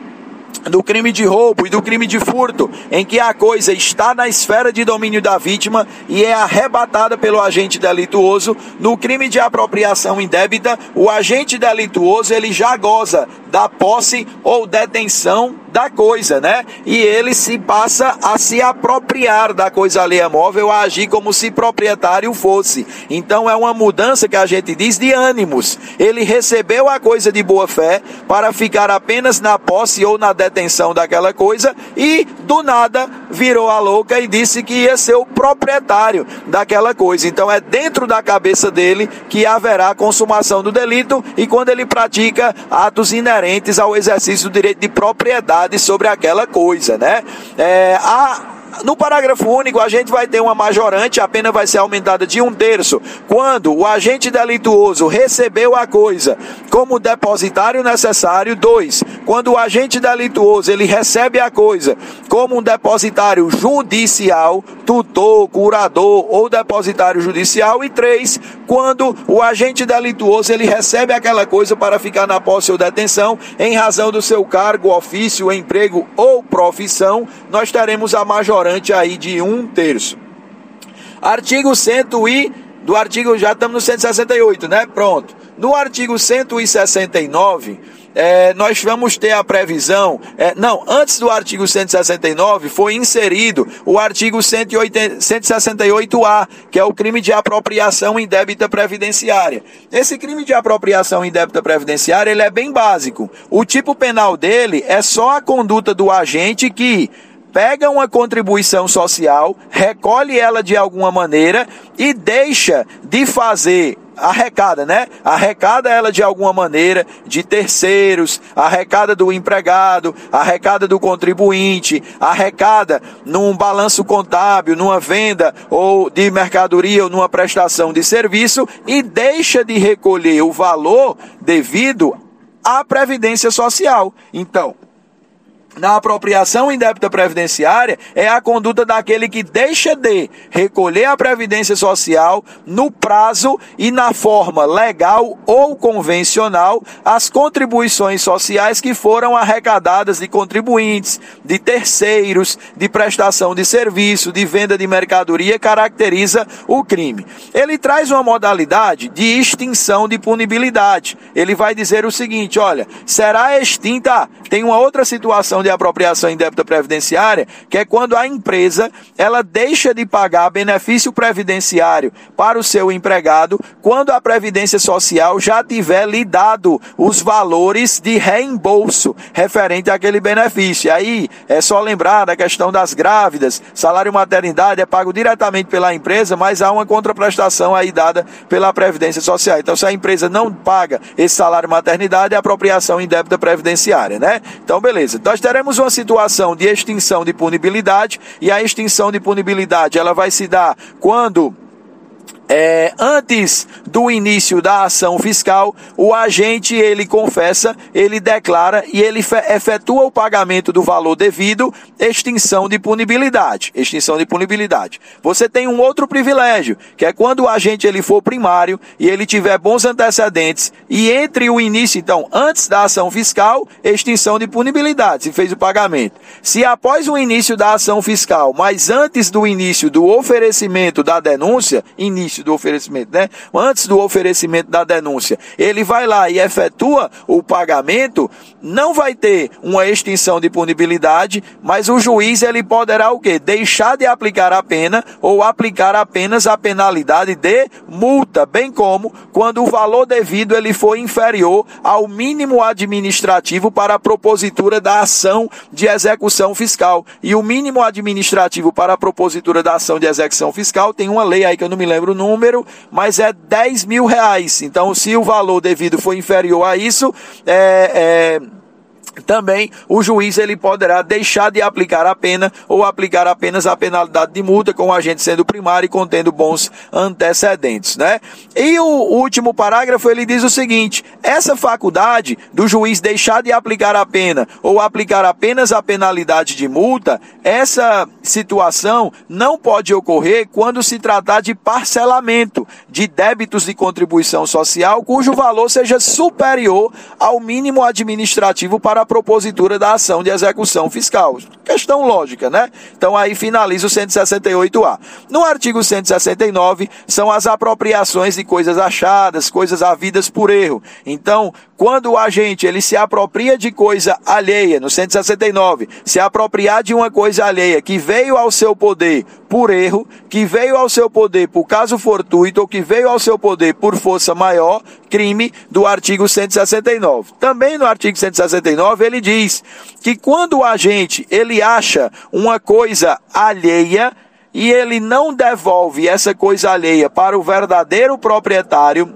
do crime de roubo e do crime de furto, em que a coisa está na esfera de domínio da vítima e é arrebatada pelo agente delituoso, no crime de apropriação indébita, o agente delituoso ele já goza da posse ou detenção da coisa, né? E ele se passa a se apropriar da coisa alheia móvel, a agir como se proprietário fosse. Então é uma mudança que a gente diz de ânimos. Ele recebeu a coisa de boa fé para ficar apenas na posse ou na detenção daquela coisa e do nada virou a louca e disse que ia ser o proprietário daquela coisa. Então é dentro da cabeça dele que haverá consumação do delito e quando ele pratica atos inerentes ao exercício do direito de propriedade sobre aquela coisa, né? É, a no parágrafo único, a gente vai ter uma majorante, a pena vai ser aumentada de um terço, quando o agente delituoso recebeu a coisa como depositário necessário. Dois, quando o agente delituoso ele recebe a coisa como um depositário judicial, tutor, curador ou depositário judicial. E três, quando o agente delituoso ele recebe aquela coisa para ficar na posse ou detenção em razão do seu cargo, ofício, emprego ou profissão, nós teremos a majorante aí de um terço. Artigo 100 e do artigo já estamos no 168, né? Pronto. No artigo 169, é, nós vamos ter a previsão. É, não, antes do artigo 169 foi inserido o artigo 168A, que é o crime de apropriação indébita previdenciária. Esse crime de apropriação indébita previdenciária ele é bem básico. O tipo penal dele é só a conduta do agente que pega uma contribuição social, recolhe ela de alguma maneira e deixa de fazer arrecada, né? Arrecada ela de alguma maneira de terceiros, arrecada do empregado, arrecada do contribuinte, arrecada num balanço contábil, numa venda ou de mercadoria ou numa prestação de serviço e deixa de recolher o valor devido à previdência social. Então, na apropriação indébita previdenciária é a conduta daquele que deixa de recolher a previdência social no prazo e na forma legal ou convencional as contribuições sociais que foram arrecadadas de contribuintes, de terceiros, de prestação de serviço, de venda de mercadoria caracteriza o crime. Ele traz uma modalidade de extinção de punibilidade. Ele vai dizer o seguinte, olha, será extinta, tem uma outra situação de apropriação indébita previdenciária, que é quando a empresa ela deixa de pagar benefício previdenciário para o seu empregado quando a previdência social já tiver lhe dado os valores de reembolso referente àquele benefício. Aí é só lembrar da questão das grávidas, salário maternidade é pago diretamente pela empresa, mas há uma contraprestação aí dada pela previdência social. Então se a empresa não paga esse salário maternidade, é apropriação indébita previdenciária, né? Então beleza. Nós teremos uma situação de extinção de punibilidade e a extinção de punibilidade ela vai se dar quando é, antes do início da ação fiscal, o agente ele confessa, ele declara e ele efetua o pagamento do valor devido, extinção de punibilidade. Extinção de punibilidade. Você tem um outro privilégio, que é quando o agente ele for primário e ele tiver bons antecedentes e entre o início, então, antes da ação fiscal, extinção de punibilidade, se fez o pagamento. Se após o início da ação fiscal, mas antes do início do oferecimento da denúncia, início do oferecimento, né? Antes do oferecimento da denúncia, ele vai lá e efetua o pagamento, não vai ter uma extinção de punibilidade, mas o juiz ele poderá o quê? Deixar de aplicar a pena ou aplicar apenas a penalidade de multa, bem como quando o valor devido ele for inferior ao mínimo administrativo para a propositura da ação de execução fiscal. E o mínimo administrativo para a propositura da ação de execução fiscal tem uma lei aí que eu não me lembro o número, mas é 10 mil reais. Então, se o valor devido for inferior a isso, é, é também o juiz ele poderá deixar de aplicar a pena ou aplicar apenas a penalidade de multa com o agente sendo primário e contendo bons antecedentes, né? E o último parágrafo ele diz o seguinte: essa faculdade do juiz deixar de aplicar a pena ou aplicar apenas a penalidade de multa, essa situação não pode ocorrer quando se tratar de parcelamento de débitos de contribuição social cujo valor seja superior ao mínimo administrativo para propositura da ação de execução fiscal. Questão lógica, né? Então aí finaliza o 168A. No artigo 169 são as apropriações de coisas achadas, coisas havidas por erro. Então, quando o agente ele se apropria de coisa alheia, no 169, se apropriar de uma coisa alheia que veio ao seu poder por erro, que veio ao seu poder por caso fortuito ou que veio ao seu poder por força maior, crime do artigo 169. Também no artigo 169 ele diz que quando o agente ele acha uma coisa alheia e ele não devolve essa coisa alheia para o verdadeiro proprietário,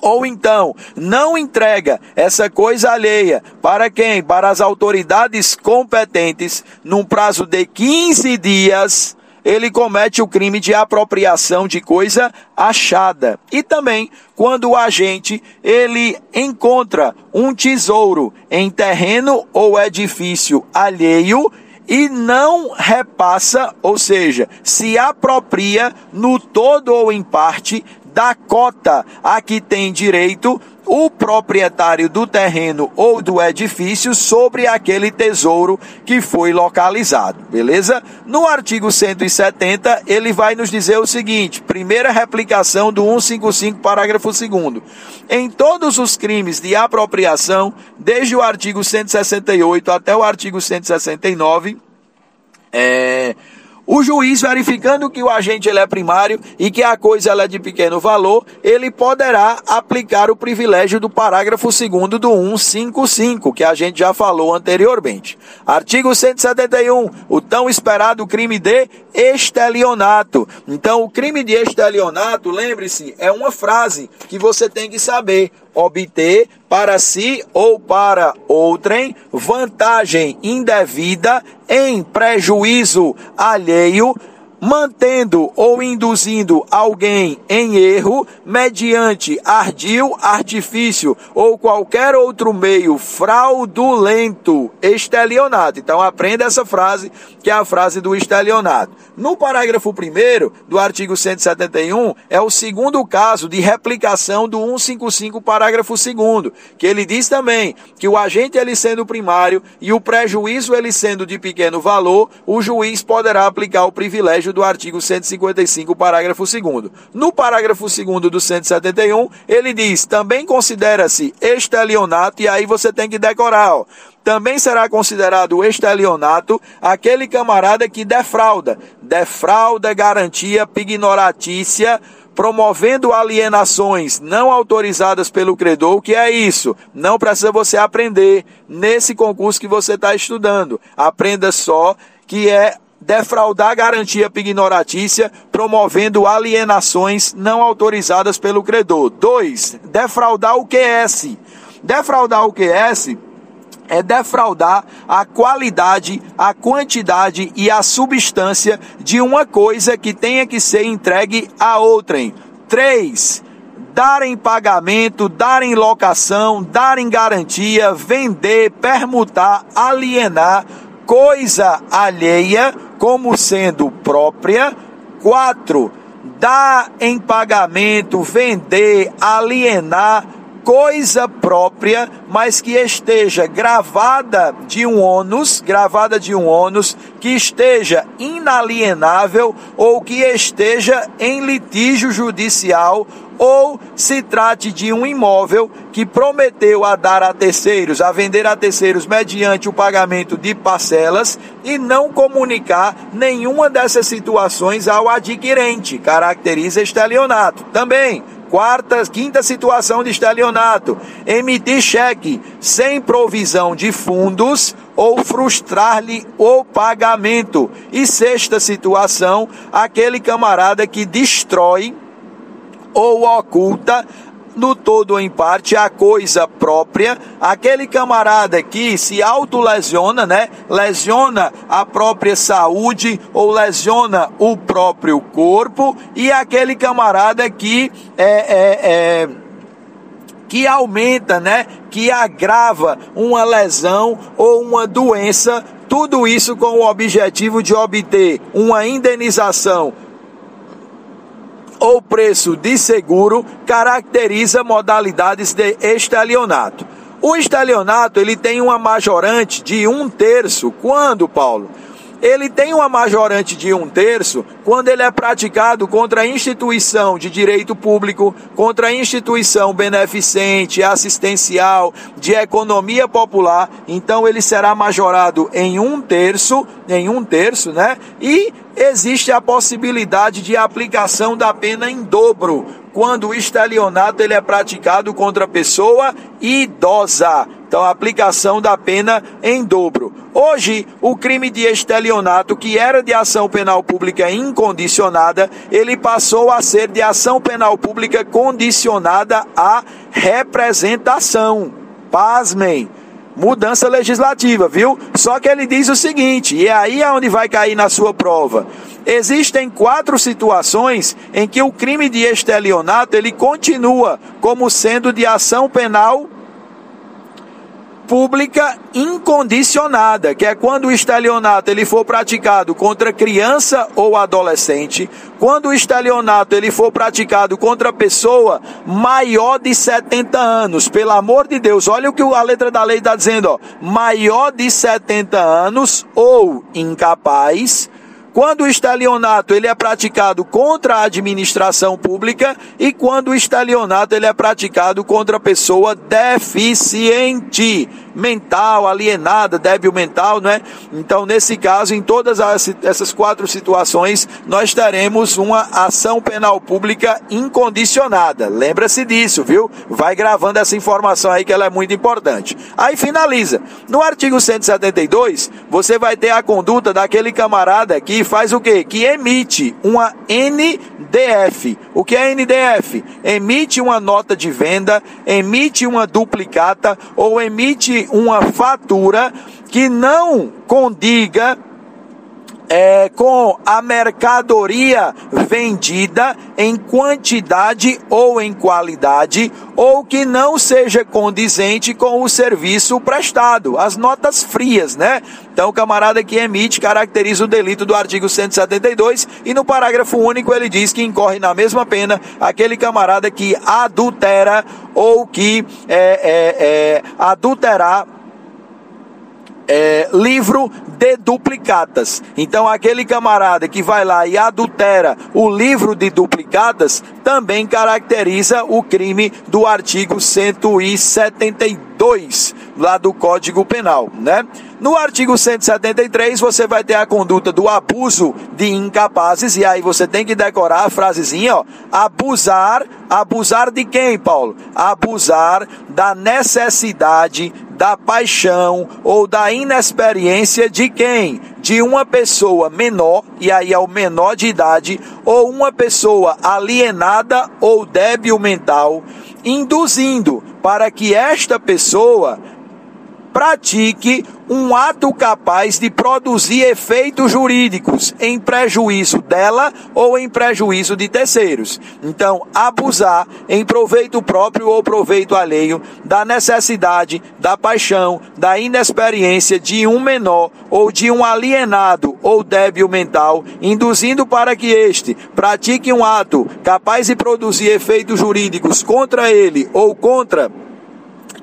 ou então não entrega essa coisa alheia para quem? Para as autoridades competentes num prazo de 15 dias ele comete o crime de apropriação de coisa achada. E também quando o agente ele encontra um tesouro em terreno ou edifício alheio e não repassa, ou seja, se apropria no todo ou em parte da cota a que tem direito o proprietário do terreno ou do edifício sobre aquele tesouro que foi localizado, beleza? No artigo 170, ele vai nos dizer o seguinte: primeira replicação do 155, parágrafo 2. Em todos os crimes de apropriação, desde o artigo 168 até o artigo 169, é o juiz, verificando que o agente ele é primário e que a coisa ela é de pequeno valor, ele poderá aplicar o privilégio do parágrafo 2 do 155, que a gente já falou anteriormente. Artigo 171, o tão esperado crime de estelionato. Então, o crime de estelionato, lembre-se, é uma frase que você tem que saber obter para si ou para outrem vantagem indevida em prejuízo alheio mantendo ou induzindo alguém em erro mediante ardil, artifício ou qualquer outro meio fraudulento, estelionato. Então aprenda essa frase, que é a frase do estelionato. No parágrafo 1 do artigo 171, é o segundo caso de replicação do 155, parágrafo 2 que ele diz também que o agente ele sendo primário e o prejuízo ele sendo de pequeno valor, o juiz poderá aplicar o privilégio do artigo 155, parágrafo 2. No parágrafo 2 do 171, ele diz: também considera-se estelionato, e aí você tem que decorar, ó. Também será considerado estelionato aquele camarada que defrauda, defrauda garantia pignoratícia promovendo alienações não autorizadas pelo credor, o que é isso? Não precisa você aprender nesse concurso que você está estudando. Aprenda só que é defraudar garantia pignoratícia, promovendo alienações não autorizadas pelo credor. 2. Defraudar o QS. Defraudar o QS é defraudar a qualidade, a quantidade e a substância de uma coisa que tenha que ser entregue a outrem. 3. Dar em pagamento, dar em locação, dar em garantia, vender, permutar, alienar coisa alheia como sendo própria. 4. Dar em pagamento, vender, alienar coisa própria, mas que esteja gravada de um ônus, gravada de um ônus, que esteja inalienável ou que esteja em litígio judicial ou se trate de um imóvel que prometeu a dar a terceiros, a vender a terceiros mediante o pagamento de parcelas e não comunicar nenhuma dessas situações ao adquirente, caracteriza estelionato. Também Quarta, quinta situação de estelionato: emitir cheque sem provisão de fundos ou frustrar-lhe o pagamento. E sexta situação, aquele camarada que destrói ou oculta no todo ou em parte a coisa própria, aquele camarada que se autolesiona, né? Lesiona a própria saúde ou lesiona o próprio corpo, e aquele camarada que é, é, é que aumenta, né? Que agrava uma lesão ou uma doença, tudo isso com o objetivo de obter uma indenização ou preço de seguro caracteriza modalidades de estelionato. O estelionato ele tem uma majorante de um terço. Quando, Paulo? Ele tem uma majorante de um terço quando ele é praticado contra a instituição de direito público, contra a instituição beneficente, assistencial, de economia popular. Então ele será majorado em um terço, em um terço, né? E existe a possibilidade de aplicação da pena em dobro quando o estelionato ele é praticado contra pessoa idosa. Então, a aplicação da pena em dobro. Hoje, o crime de estelionato, que era de ação penal pública incondicionada, ele passou a ser de ação penal pública condicionada à representação. Pasmem mudança legislativa, viu? Só que ele diz o seguinte, e é aí é onde vai cair na sua prova. Existem quatro situações em que o crime de estelionato ele continua como sendo de ação penal pública incondicionada, que é quando o estelionato ele for praticado contra criança ou adolescente, quando o estelionato ele for praticado contra pessoa maior de 70 anos, pelo amor de Deus, olha o que a letra da lei está dizendo, ó, maior de 70 anos ou incapaz, quando o estelionato ele é praticado contra a administração pública e quando o estelionato ele é praticado contra a pessoa deficiente mental, alienada, débil mental, não é? Então, nesse caso, em todas as, essas quatro situações, nós teremos uma ação penal pública incondicionada. Lembra-se disso, viu? Vai gravando essa informação aí que ela é muito importante. Aí finaliza. No artigo 172, você vai ter a conduta daquele camarada que faz o quê? Que emite uma NDF. O que é NDF? Emite uma nota de venda, emite uma duplicata ou emite uma fatura que não condiga é, com a mercadoria vendida em quantidade ou em qualidade, ou que não seja condizente com o serviço prestado, as notas frias, né? Então, o camarada que emite caracteriza o delito do artigo 172 e no parágrafo único ele diz que incorre na mesma pena aquele camarada que adultera ou que é, é, é adulterar é, livro de duplicatas. Então, aquele camarada que vai lá e adultera o livro de duplicatas também caracteriza o crime do artigo 172 lá do Código Penal, né? No artigo 173 você vai ter a conduta do abuso de incapazes e aí você tem que decorar a frasezinha, ó, abusar, abusar de quem, Paulo? Abusar da necessidade da paixão ou da inexperiência de quem? De uma pessoa menor, e aí é o menor de idade, ou uma pessoa alienada ou débil mental, induzindo para que esta pessoa pratique um ato capaz de produzir efeitos jurídicos em prejuízo dela ou em prejuízo de terceiros. Então, abusar em proveito próprio ou proveito alheio da necessidade, da paixão, da inexperiência de um menor ou de um alienado ou débil mental, induzindo para que este pratique um ato capaz de produzir efeitos jurídicos contra ele ou contra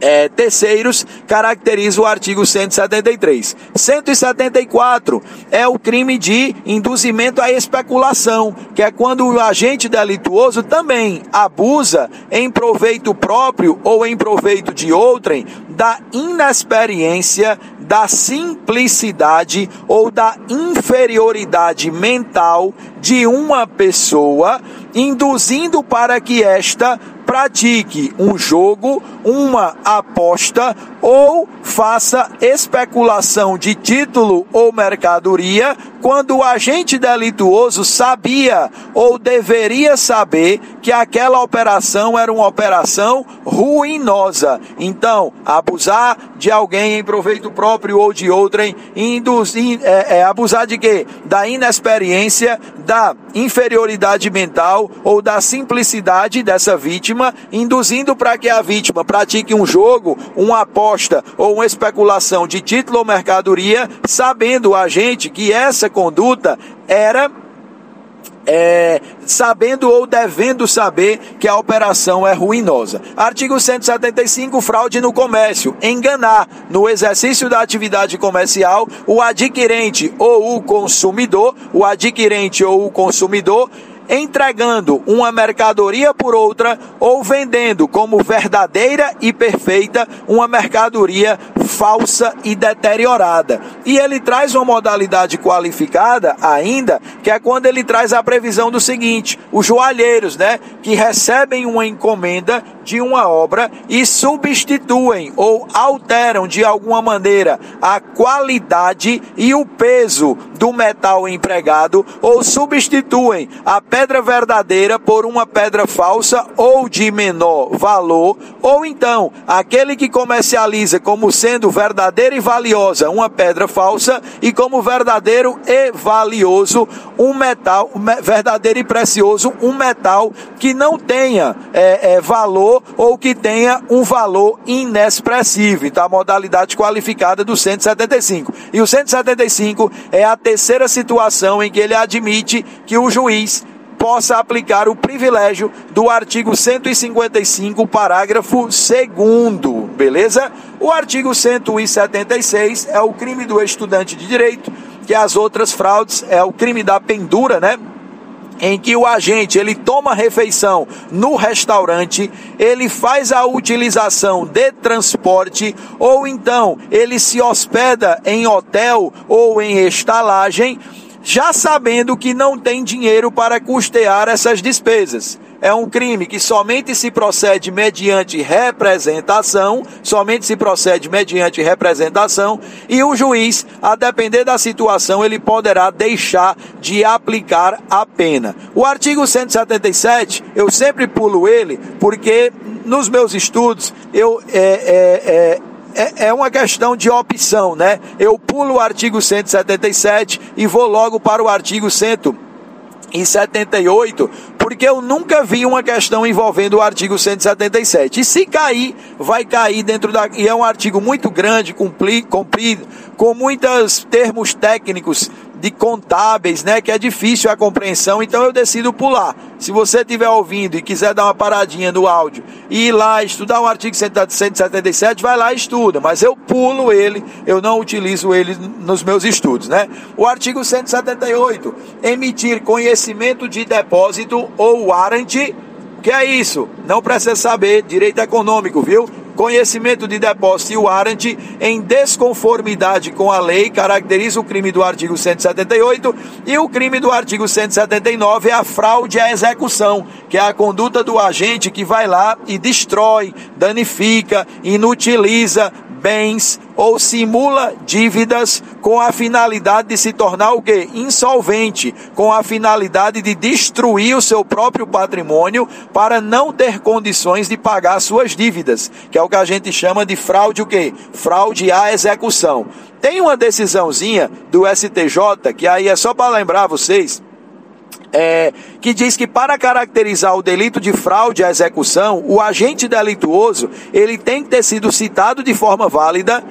é, terceiros caracteriza o artigo 173. 174 é o crime de induzimento à especulação, que é quando o agente delituoso também abusa em proveito próprio ou em proveito de outrem da inexperiência, da simplicidade ou da inferioridade mental de uma pessoa, induzindo para que esta pratique um jogo, uma aposta ou faça especulação de título ou mercadoria quando o agente delituoso sabia ou deveria saber que aquela operação era uma operação ruinosa. Então, abusar de alguém em proveito próprio ou de outrem, induzir, é, é, abusar de quê? Da inexperiência, da inferioridade mental ou da simplicidade dessa vítima, induzindo para que a vítima pratique um jogo, uma aposta ou uma especulação de título ou mercadoria, sabendo a gente que essa conduta era é, sabendo ou devendo saber que a operação é ruinosa. Artigo 175, fraude no comércio. Enganar no exercício da atividade comercial o adquirente ou o consumidor, o adquirente ou o consumidor entregando uma mercadoria por outra ou vendendo como verdadeira e perfeita uma mercadoria falsa e deteriorada. E ele traz uma modalidade qualificada ainda, que é quando ele traz a previsão do seguinte: os joalheiros, né, que recebem uma encomenda de uma obra e substituem ou alteram de alguma maneira a qualidade e o peso do metal empregado ou substituem a pedra verdadeira por uma pedra falsa ou de menor valor, ou então aquele que comercializa como sendo verdadeira e valiosa uma pedra falsa e como verdadeiro e valioso um metal verdadeiro e precioso um metal que não tenha é, é, valor ou que tenha um valor inexpressivo. Então a modalidade qualificada do 175. E o 175 é a terceira situação em que ele admite que o juiz possa aplicar o privilégio do artigo 155, parágrafo 2 beleza? O artigo 176 é o crime do estudante de direito, que as outras fraudes é o crime da pendura, né? em que o agente ele toma refeição no restaurante, ele faz a utilização de transporte ou então ele se hospeda em hotel ou em estalagem, já sabendo que não tem dinheiro para custear essas despesas é um crime que somente se procede mediante representação, somente se procede mediante representação, e o juiz, a depender da situação, ele poderá deixar de aplicar a pena. O artigo 177, eu sempre pulo ele, porque nos meus estudos eu é, é, é é, é uma questão de opção, né? Eu pulo o artigo 177 e vou logo para o artigo 100 em 78, porque eu nunca vi uma questão envolvendo o artigo 177. E se cair, vai cair dentro da. E é um artigo muito grande, comprido, com muitos termos técnicos de contábeis, né, que é difícil a compreensão, então eu decido pular. Se você estiver ouvindo e quiser dar uma paradinha no áudio e ir lá estudar o artigo 177, vai lá e estuda, mas eu pulo ele, eu não utilizo ele nos meus estudos, né? O artigo 178, emitir conhecimento de depósito ou warrant, que é isso? Não precisa saber, direito econômico, viu? Conhecimento de depósito e warrant em desconformidade com a lei caracteriza o crime do artigo 178 e o crime do artigo 179 é a fraude à execução, que é a conduta do agente que vai lá e destrói, danifica, inutiliza bens ou simula dívidas com a finalidade de se tornar o quê? Insolvente, com a finalidade de destruir o seu próprio patrimônio para não ter condições de pagar suas dívidas, que é o que a gente chama de fraude o quê? Fraude à execução. Tem uma decisãozinha do STJ, que aí é só para lembrar vocês, é, que diz que para caracterizar o delito de fraude à execução, o agente delituoso ele tem que ter sido citado de forma válida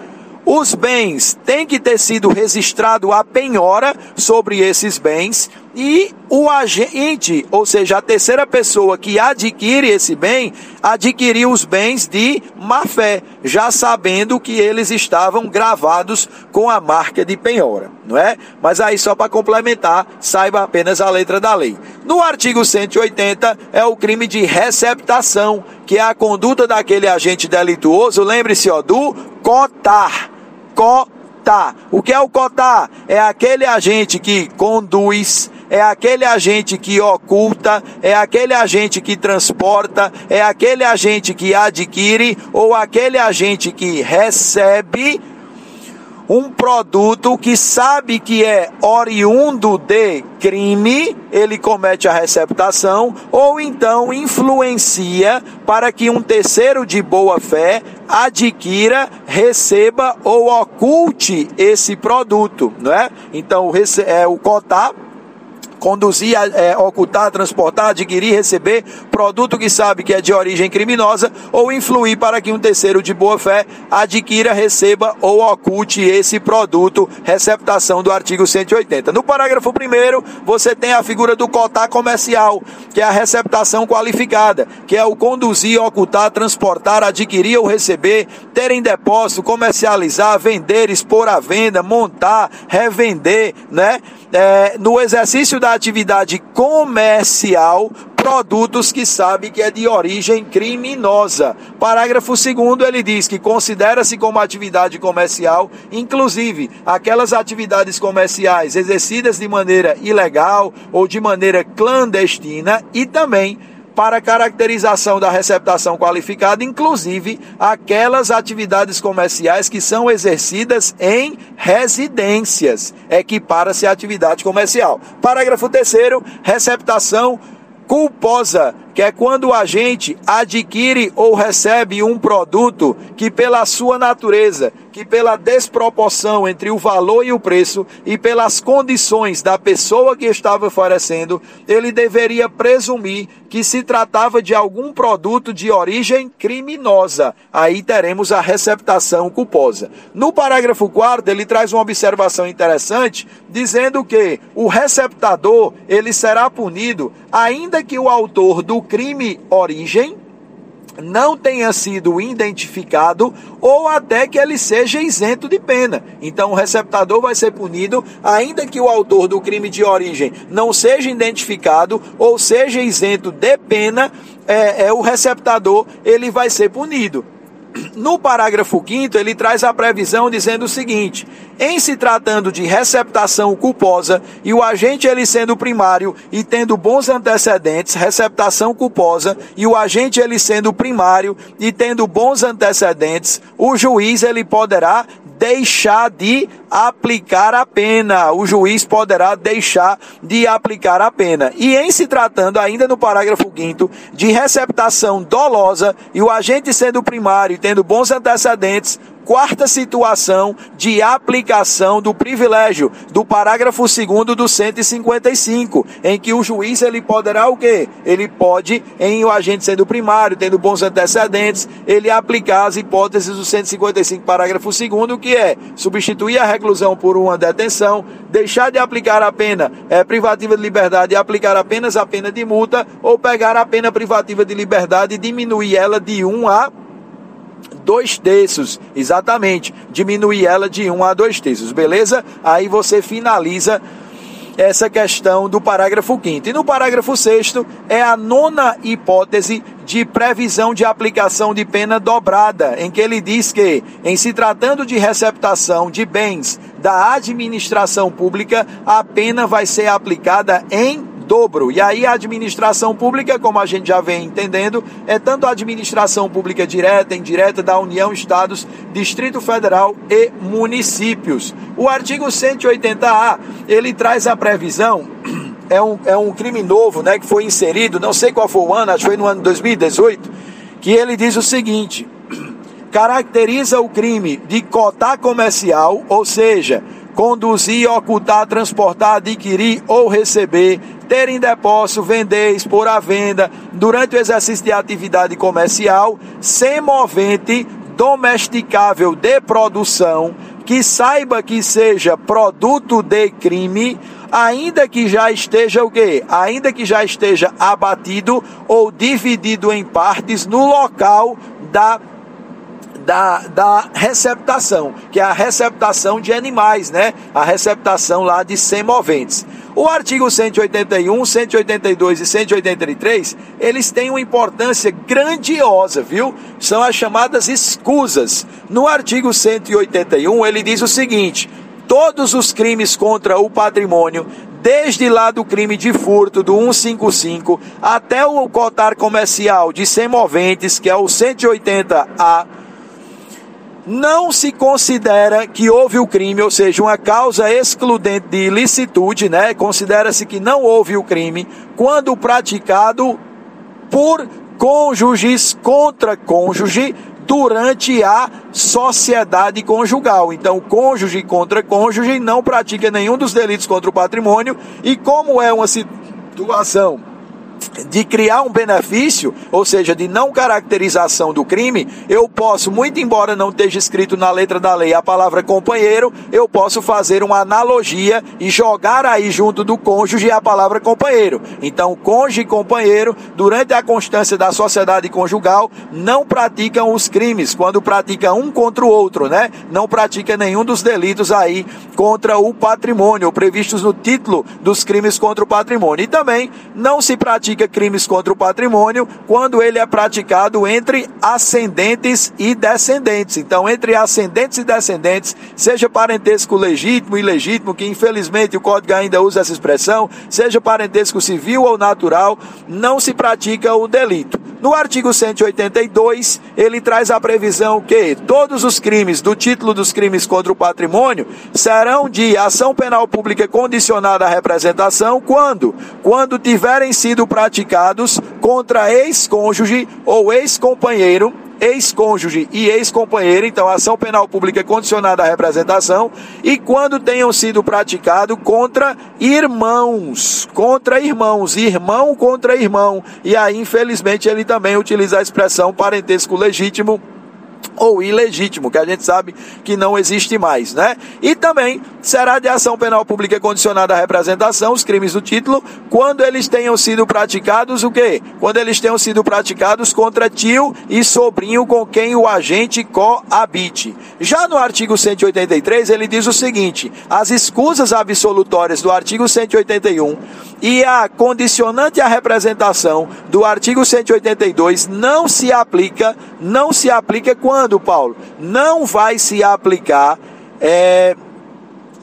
os bens têm que ter sido registrado a penhora sobre esses bens e o agente, ou seja, a terceira pessoa que adquire esse bem, adquiriu os bens de má fé, já sabendo que eles estavam gravados com a marca de penhora, não é? Mas aí só para complementar, saiba apenas a letra da lei. No artigo 180 é o crime de receptação, que é a conduta daquele agente delituoso, lembre-se, ó, do cotar cotar. O que é o cotar? É aquele agente que conduz, é aquele agente que oculta, é aquele agente que transporta, é aquele agente que adquire ou aquele agente que recebe um produto que sabe que é oriundo de crime, ele comete a receptação, ou então influencia para que um terceiro de boa fé adquira, receba ou oculte esse produto, não é? Então, é o cotar conduzir, é, ocultar, transportar, adquirir, receber produto que sabe que é de origem criminosa ou influir para que um terceiro de boa fé adquira, receba ou oculte esse produto, receptação do artigo 180. No parágrafo 1 você tem a figura do cotar comercial, que é a receptação qualificada, que é o conduzir, ocultar, transportar, adquirir ou receber, ter em depósito, comercializar, vender, expor à venda, montar, revender, né? É, no exercício da atividade comercial produtos que sabe que é de origem criminosa. Parágrafo 2 ele diz que considera-se como atividade comercial, inclusive aquelas atividades comerciais exercidas de maneira ilegal ou de maneira clandestina e também para caracterização da receptação qualificada, inclusive aquelas atividades comerciais que são exercidas em residências. Equipara-se a atividade comercial. Parágrafo 3 receptação culposa, que é quando o agente adquire ou recebe um produto que, pela sua natureza, que pela desproporção entre o valor e o preço e pelas condições da pessoa que estava oferecendo, ele deveria presumir que se tratava de algum produto de origem criminosa. Aí teremos a receptação culposa. No parágrafo 4 ele traz uma observação interessante, dizendo que o receptador, ele será punido ainda que o autor do crime origem não tenha sido identificado ou até que ele seja isento de pena. Então o receptador vai ser punido ainda que o autor do crime de origem não seja identificado ou seja isento de pena, é, é o receptador ele vai ser punido. No parágrafo 5 ele traz a previsão dizendo o seguinte: em se tratando de receptação culposa e o agente ele sendo primário e tendo bons antecedentes, receptação culposa e o agente ele sendo primário e tendo bons antecedentes, o juiz ele poderá deixar de aplicar a pena. O juiz poderá deixar de aplicar a pena. E em se tratando, ainda no parágrafo 5 de receptação dolosa e o agente sendo primário e tendo bons antecedentes, quarta situação de aplicação do privilégio do parágrafo 2 do 155, em que o juiz ele poderá o quê? Ele pode, em o agente sendo primário, tendo bons antecedentes, ele aplicar as hipóteses do 155, parágrafo 2 que é substituir a reclusão por uma detenção, deixar de aplicar a pena é, privativa de liberdade e aplicar apenas a pena de multa, ou pegar a pena privativa de liberdade e diminuir ela de 1 a dois terços, exatamente, diminuir ela de um a dois terços, beleza? Aí você finaliza essa questão do parágrafo 5 E no parágrafo 6 é a nona hipótese de previsão de aplicação de pena dobrada, em que ele diz que, em se tratando de receptação de bens da administração pública, a pena vai ser aplicada em dobro. E aí a administração pública, como a gente já vem entendendo, é tanto a administração pública direta, indireta da União, Estados, Distrito Federal e municípios. O artigo 180A, ele traz a previsão é um, é um crime novo, né, que foi inserido, não sei qual foi o ano, acho que foi no ano 2018, que ele diz o seguinte: caracteriza o crime de cotar comercial, ou seja, conduzir, ocultar, transportar, adquirir ou receber, ter em depósito, vender, expor à venda, durante o exercício de atividade comercial, sem movente, domesticável de produção, que saiba que seja produto de crime, ainda que já esteja o quê? Ainda que já esteja abatido ou dividido em partes no local da da, da receptação, que é a receptação de animais, né? A receptação lá de semoventes. O artigo 181, 182 e 183, eles têm uma importância grandiosa, viu? São as chamadas escusas. No artigo 181, ele diz o seguinte: todos os crimes contra o patrimônio, desde lá do crime de furto do 155 até o cotar comercial de semoventes, que é o 180A, não se considera que houve o crime, ou seja, uma causa excludente de ilicitude, né? Considera-se que não houve o crime quando praticado por cônjuges contra cônjuge durante a sociedade conjugal. Então, cônjuge contra cônjuge não pratica nenhum dos delitos contra o patrimônio e como é uma situação de criar um benefício, ou seja, de não caracterização do crime, eu posso, muito embora não esteja escrito na letra da lei a palavra companheiro, eu posso fazer uma analogia e jogar aí junto do cônjuge a palavra companheiro. Então, cônjuge e companheiro, durante a constância da sociedade conjugal, não praticam os crimes, quando pratica um contra o outro, né? Não pratica nenhum dos delitos aí contra o patrimônio, previstos no título dos crimes contra o patrimônio. E também não se pratica pratica crimes contra o patrimônio quando ele é praticado entre ascendentes e descendentes. Então, entre ascendentes e descendentes, seja parentesco legítimo e ilegítimo, que infelizmente o código ainda usa essa expressão, seja parentesco civil ou natural, não se pratica o delito. No artigo 182, ele traz a previsão que todos os crimes do título dos crimes contra o patrimônio serão de ação penal pública condicionada à representação quando quando tiverem sido praticados contra ex-cônjuge ou ex-companheiro ex-cônjuge e ex-companheiro, então ação penal pública condicionada à representação, e quando tenham sido praticado contra irmãos, contra irmãos, irmão contra irmão. E aí, infelizmente, ele também utiliza a expressão parentesco legítimo ou ilegítimo, que a gente sabe que não existe mais, né? E também será de ação penal pública condicionada à representação, os crimes do título, quando eles tenham sido praticados o quê? Quando eles tenham sido praticados contra tio e sobrinho com quem o agente coabite. Já no artigo 183, ele diz o seguinte: as escusas absolutórias do artigo 181 e a condicionante à representação do artigo 182 não se aplica, não se aplica quando, Paulo? Não vai se aplicar é,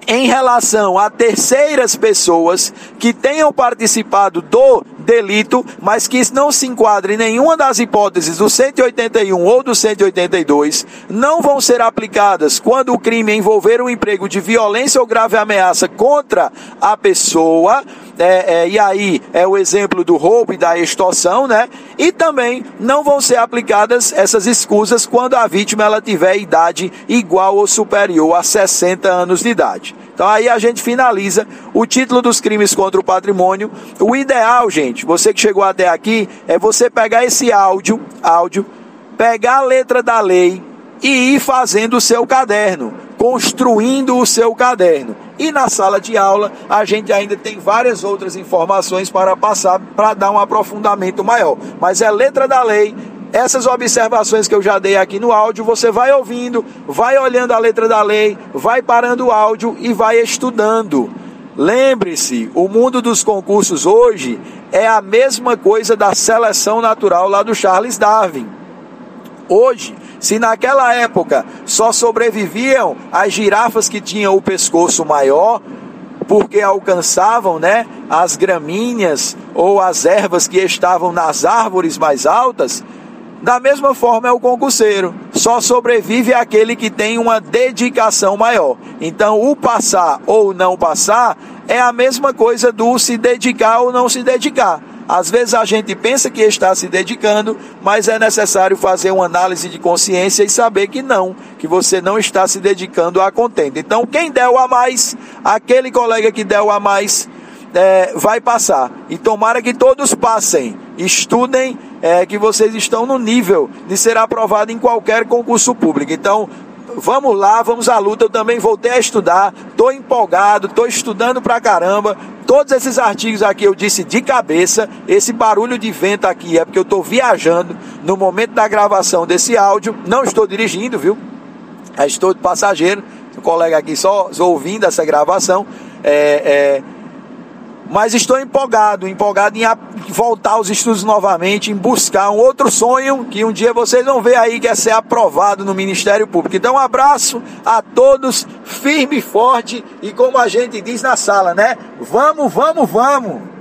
em relação a terceiras pessoas que tenham participado do delito, mas que não se enquadre em nenhuma das hipóteses do 181 ou do 182, não vão ser aplicadas quando o crime envolver um emprego de violência ou grave ameaça contra a pessoa é, é, e aí é o exemplo do roubo e da extorsão, né? E também não vão ser aplicadas essas escusas quando a vítima ela tiver idade igual ou superior a 60 anos de idade. Então aí a gente finaliza o título dos crimes contra o patrimônio. O ideal, gente, você que chegou até aqui, é você pegar esse áudio, áudio, pegar a letra da lei e ir fazendo o seu caderno, construindo o seu caderno. E na sala de aula a gente ainda tem várias outras informações para passar para dar um aprofundamento maior. Mas é letra da lei. Essas observações que eu já dei aqui no áudio, você vai ouvindo, vai olhando a letra da lei, vai parando o áudio e vai estudando. Lembre-se, o mundo dos concursos hoje é a mesma coisa da seleção natural lá do Charles Darwin. Hoje, se naquela época só sobreviviam as girafas que tinham o pescoço maior, porque alcançavam, né, as gramíneas ou as ervas que estavam nas árvores mais altas, da mesma forma é o concurseiro. Só sobrevive aquele que tem uma dedicação maior. Então, o passar ou não passar é a mesma coisa do se dedicar ou não se dedicar. Às vezes a gente pensa que está se dedicando, mas é necessário fazer uma análise de consciência e saber que não, que você não está se dedicando à contenda. Então, quem deu a mais, aquele colega que deu a mais, é, vai passar. E tomara que todos passem, estudem, é, que vocês estão no nível de ser aprovado em qualquer concurso público. Então, vamos lá, vamos à luta. Eu também voltei a estudar, estou empolgado, estou estudando pra caramba. Todos esses artigos aqui eu disse de cabeça. Esse barulho de vento aqui é porque eu estou viajando no momento da gravação desse áudio. Não estou dirigindo, viu? Estou de passageiro. O colega aqui só ouvindo essa gravação. É, é, mas estou empolgado, empolgado em voltar aos estudos novamente, em buscar um outro sonho que um dia vocês vão ver aí que é ser aprovado no Ministério Público. Então, um abraço a todos, firme e forte e como a gente diz na sala, né? Vamos, vamos, vamos!